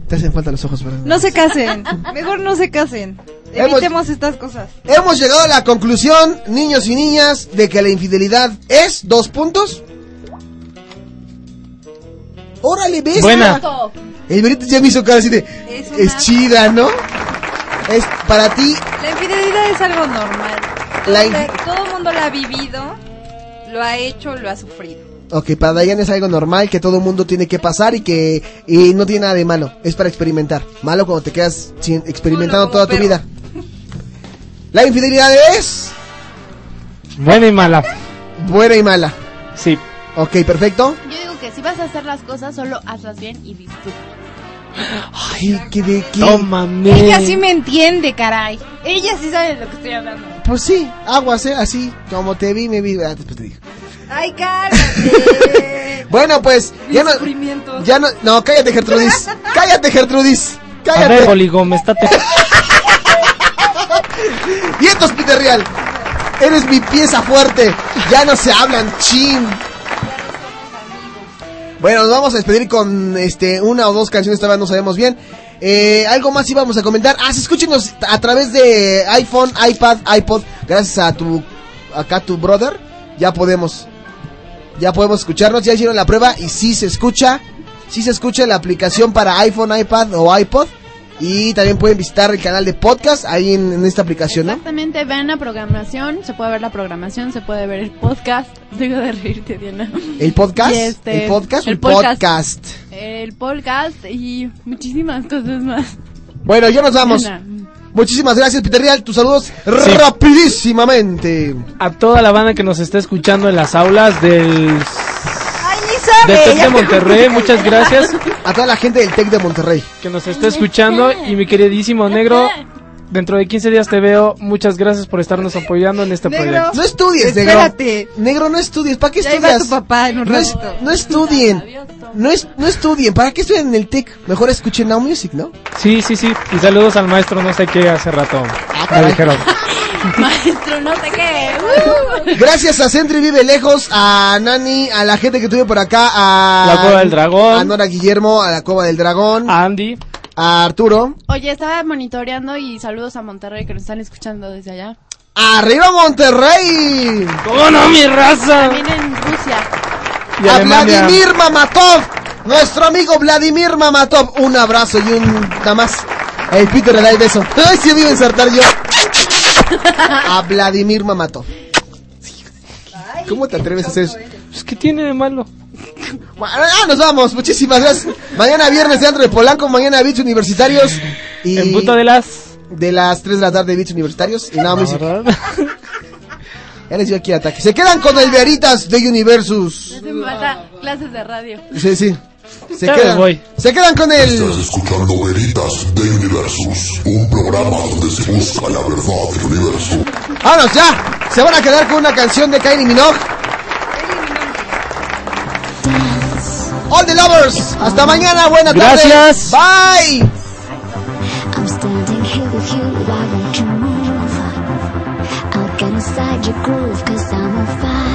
Te hacen falta los ojos, ¿verdad? No se casen. Mejor no se casen. Hemos- Evitemos estas cosas. Hemos llegado a la conclusión, niños y niñas, de que la infidelidad es dos puntos. Órale, ves. Buena. El Benito ya me hizo cara así de. Es chida, ¿no? Es para ti. La infidelidad es algo normal. La Todo, el mundo lo ha vivido, lo ha hecho, lo ha sufrido. Ok, para Dayan es algo normal que todo mundo tiene que pasar y que y no tiene nada de malo. Es para experimentar. Malo cuando te quedas sin- experimentando toda tu vida. La infidelidad es Buena y mala. buena y mala. Sí. Ok, perfecto. Yo digo que si vas a hacer las cosas, solo hazlas bien y disfruta. Ay, qué de qué. Tómame. Ella sí me entiende, caray. Ella sí sabe de lo que estoy hablando. Pues sí, aguas, ¿eh? Así, como te vi, me vi. Ah, después te digo. Ay, cálmate. Bueno, pues, ya no. Ya no. No, cállate, Gertrudis. cállate, Gertrudis. A Cállate. ver, Boli Gómez, estate. Vientos, Peter Real. Eres mi pieza fuerte. Ya no se hablan, chin. Bueno, nos vamos a despedir con este una o dos canciones, todavía no sabemos bien. Eh, algo más íbamos a comentar. Ah, escúchenos a través de iPhone, iPad, iPod. Gracias a tu, acá tu brother. Ya podemos, ya podemos escucharnos. Ya hicieron la prueba y sí se escucha. Sí se escucha la aplicación para iPhone, iPad o iPod. Y también pueden visitar el canal de podcast ahí en, en esta aplicación, ¿no? Exactamente, vean la programación, se puede ver la programación, se puede ver el podcast. Dejo de reírte, Diana. ¿El podcast? Este, ¿El podcast el podcast. podcast? El podcast y muchísimas cosas más. Bueno, ya nos vamos. Diana. Muchísimas gracias, Peter Real. Tus saludos rapidísimamente. A toda la banda que nos está escuchando en las aulas del, Del sabe. TEC de Monterrey, muchas gracias. A toda la gente del TEC de Monterrey. Que nos está escuchando. Y mi queridísimo negro, dentro de 15 días te veo. Muchas gracias por estarnos apoyando en este proyecto. No estudies, Espérate. negro. Negro, no estudies. ¿Para qué Ya estudias? tu papá en un no, es- ratito. no estudien. No, es, no estudien. ¿Para qué estudien en el TEC? Mejor escuchen Now Music, ¿no? Sí, sí, sí. Y saludos al maestro, no sé qué, hace rato. me caray. dijeron. Maestro, no sé qué. Uh. Gracias a Centri Vive Lejos, a Nani, a la gente que tuve por acá, a... La Cueva del Dragón. A Nora Guillermo, a la Cueva del Dragón. A Andy. A Arturo. Oye, estaba monitoreando y saludos a Monterrey que nos están escuchando desde allá. ¡Arriba Monterrey! ¡Cómo no, mi raza! También en Rusia. Y a Alemania. Vladimir Mamatov, nuestro amigo Vladimir Mamatov. Un abrazo y un nada más. El Peter le da el beso. Ay, sí me iba a insertar yo. A Vladimir Mamatov. ¿Cómo te atreves a hacer eso? Pues, ¿qué tiene de malo? Bueno, ya nos vamos. Muchísimas gracias. Mañana viernes Teatro de Polanco, mañana Beats Universitarios. Y En punto de las... de las 3 de la tarde Beats Universitarios. Y nada, música. ¿verdad? Ya les dio aquí ataque. Se quedan con el Veritas de Universus. Me falta clases de radio. Sí, sí. Se me quedan, voy. se quedan con el... Estás escuchando Veritas de Universus, un programa donde se busca la verdad del universo. ¡Vámonos ya! Se van a quedar con una canción de Kylie Minogue. All the lovers. Hasta mañana. Buena tarde. Gracias. Bye. I'm standing here with you, I want to move. I'll get inside your groove, cause I'm on fire,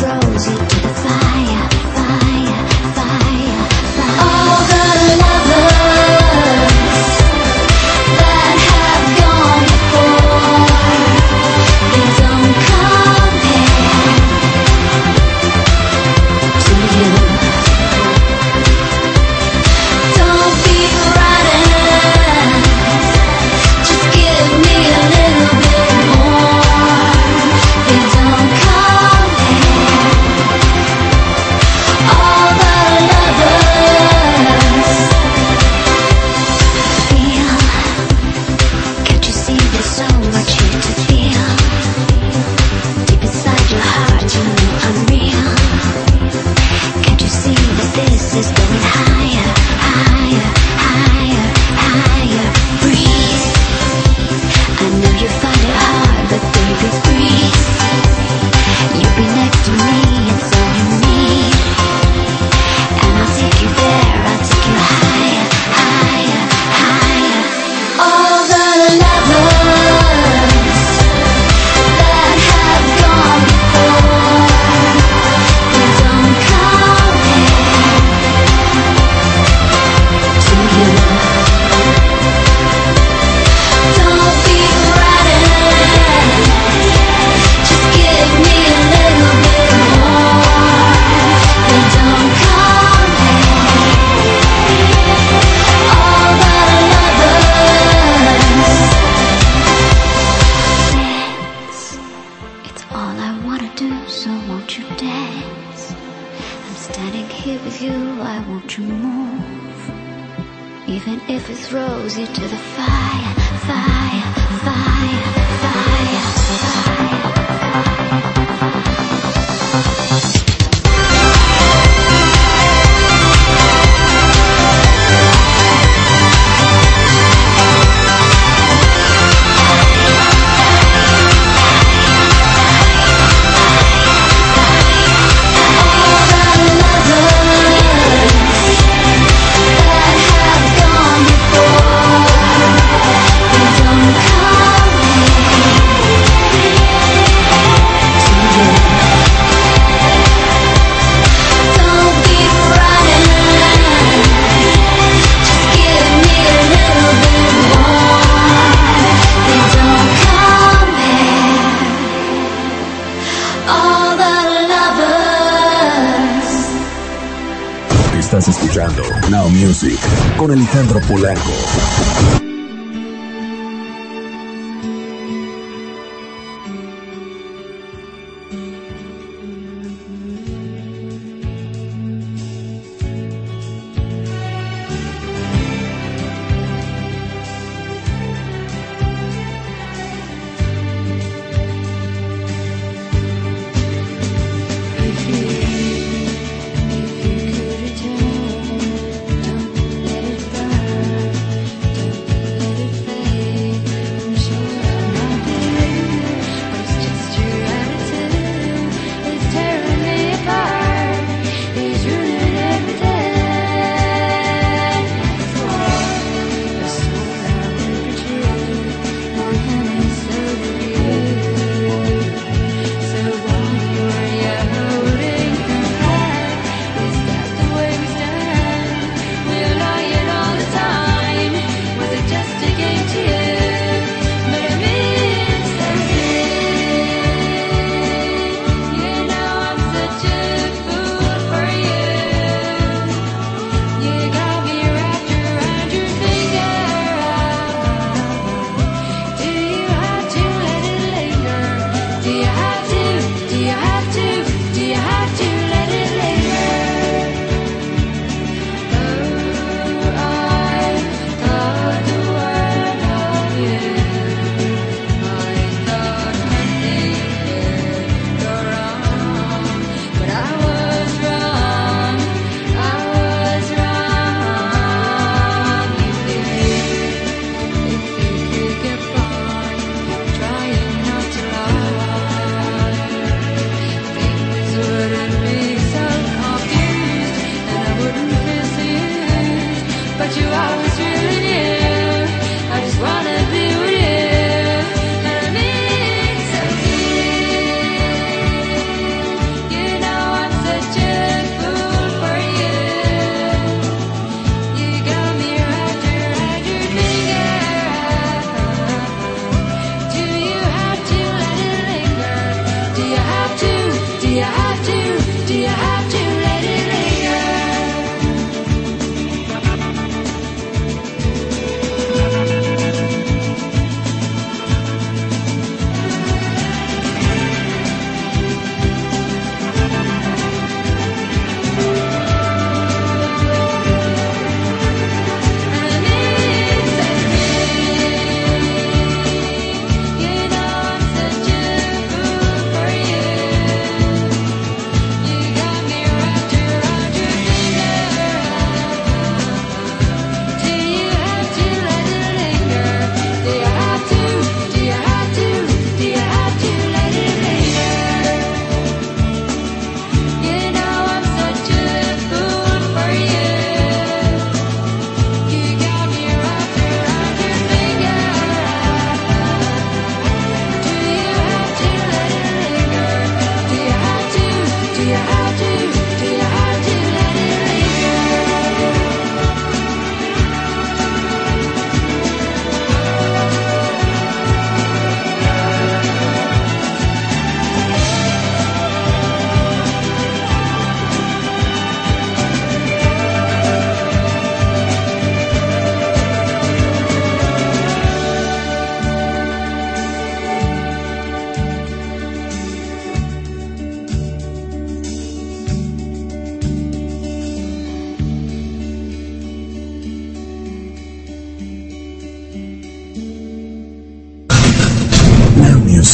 frozen to the fire.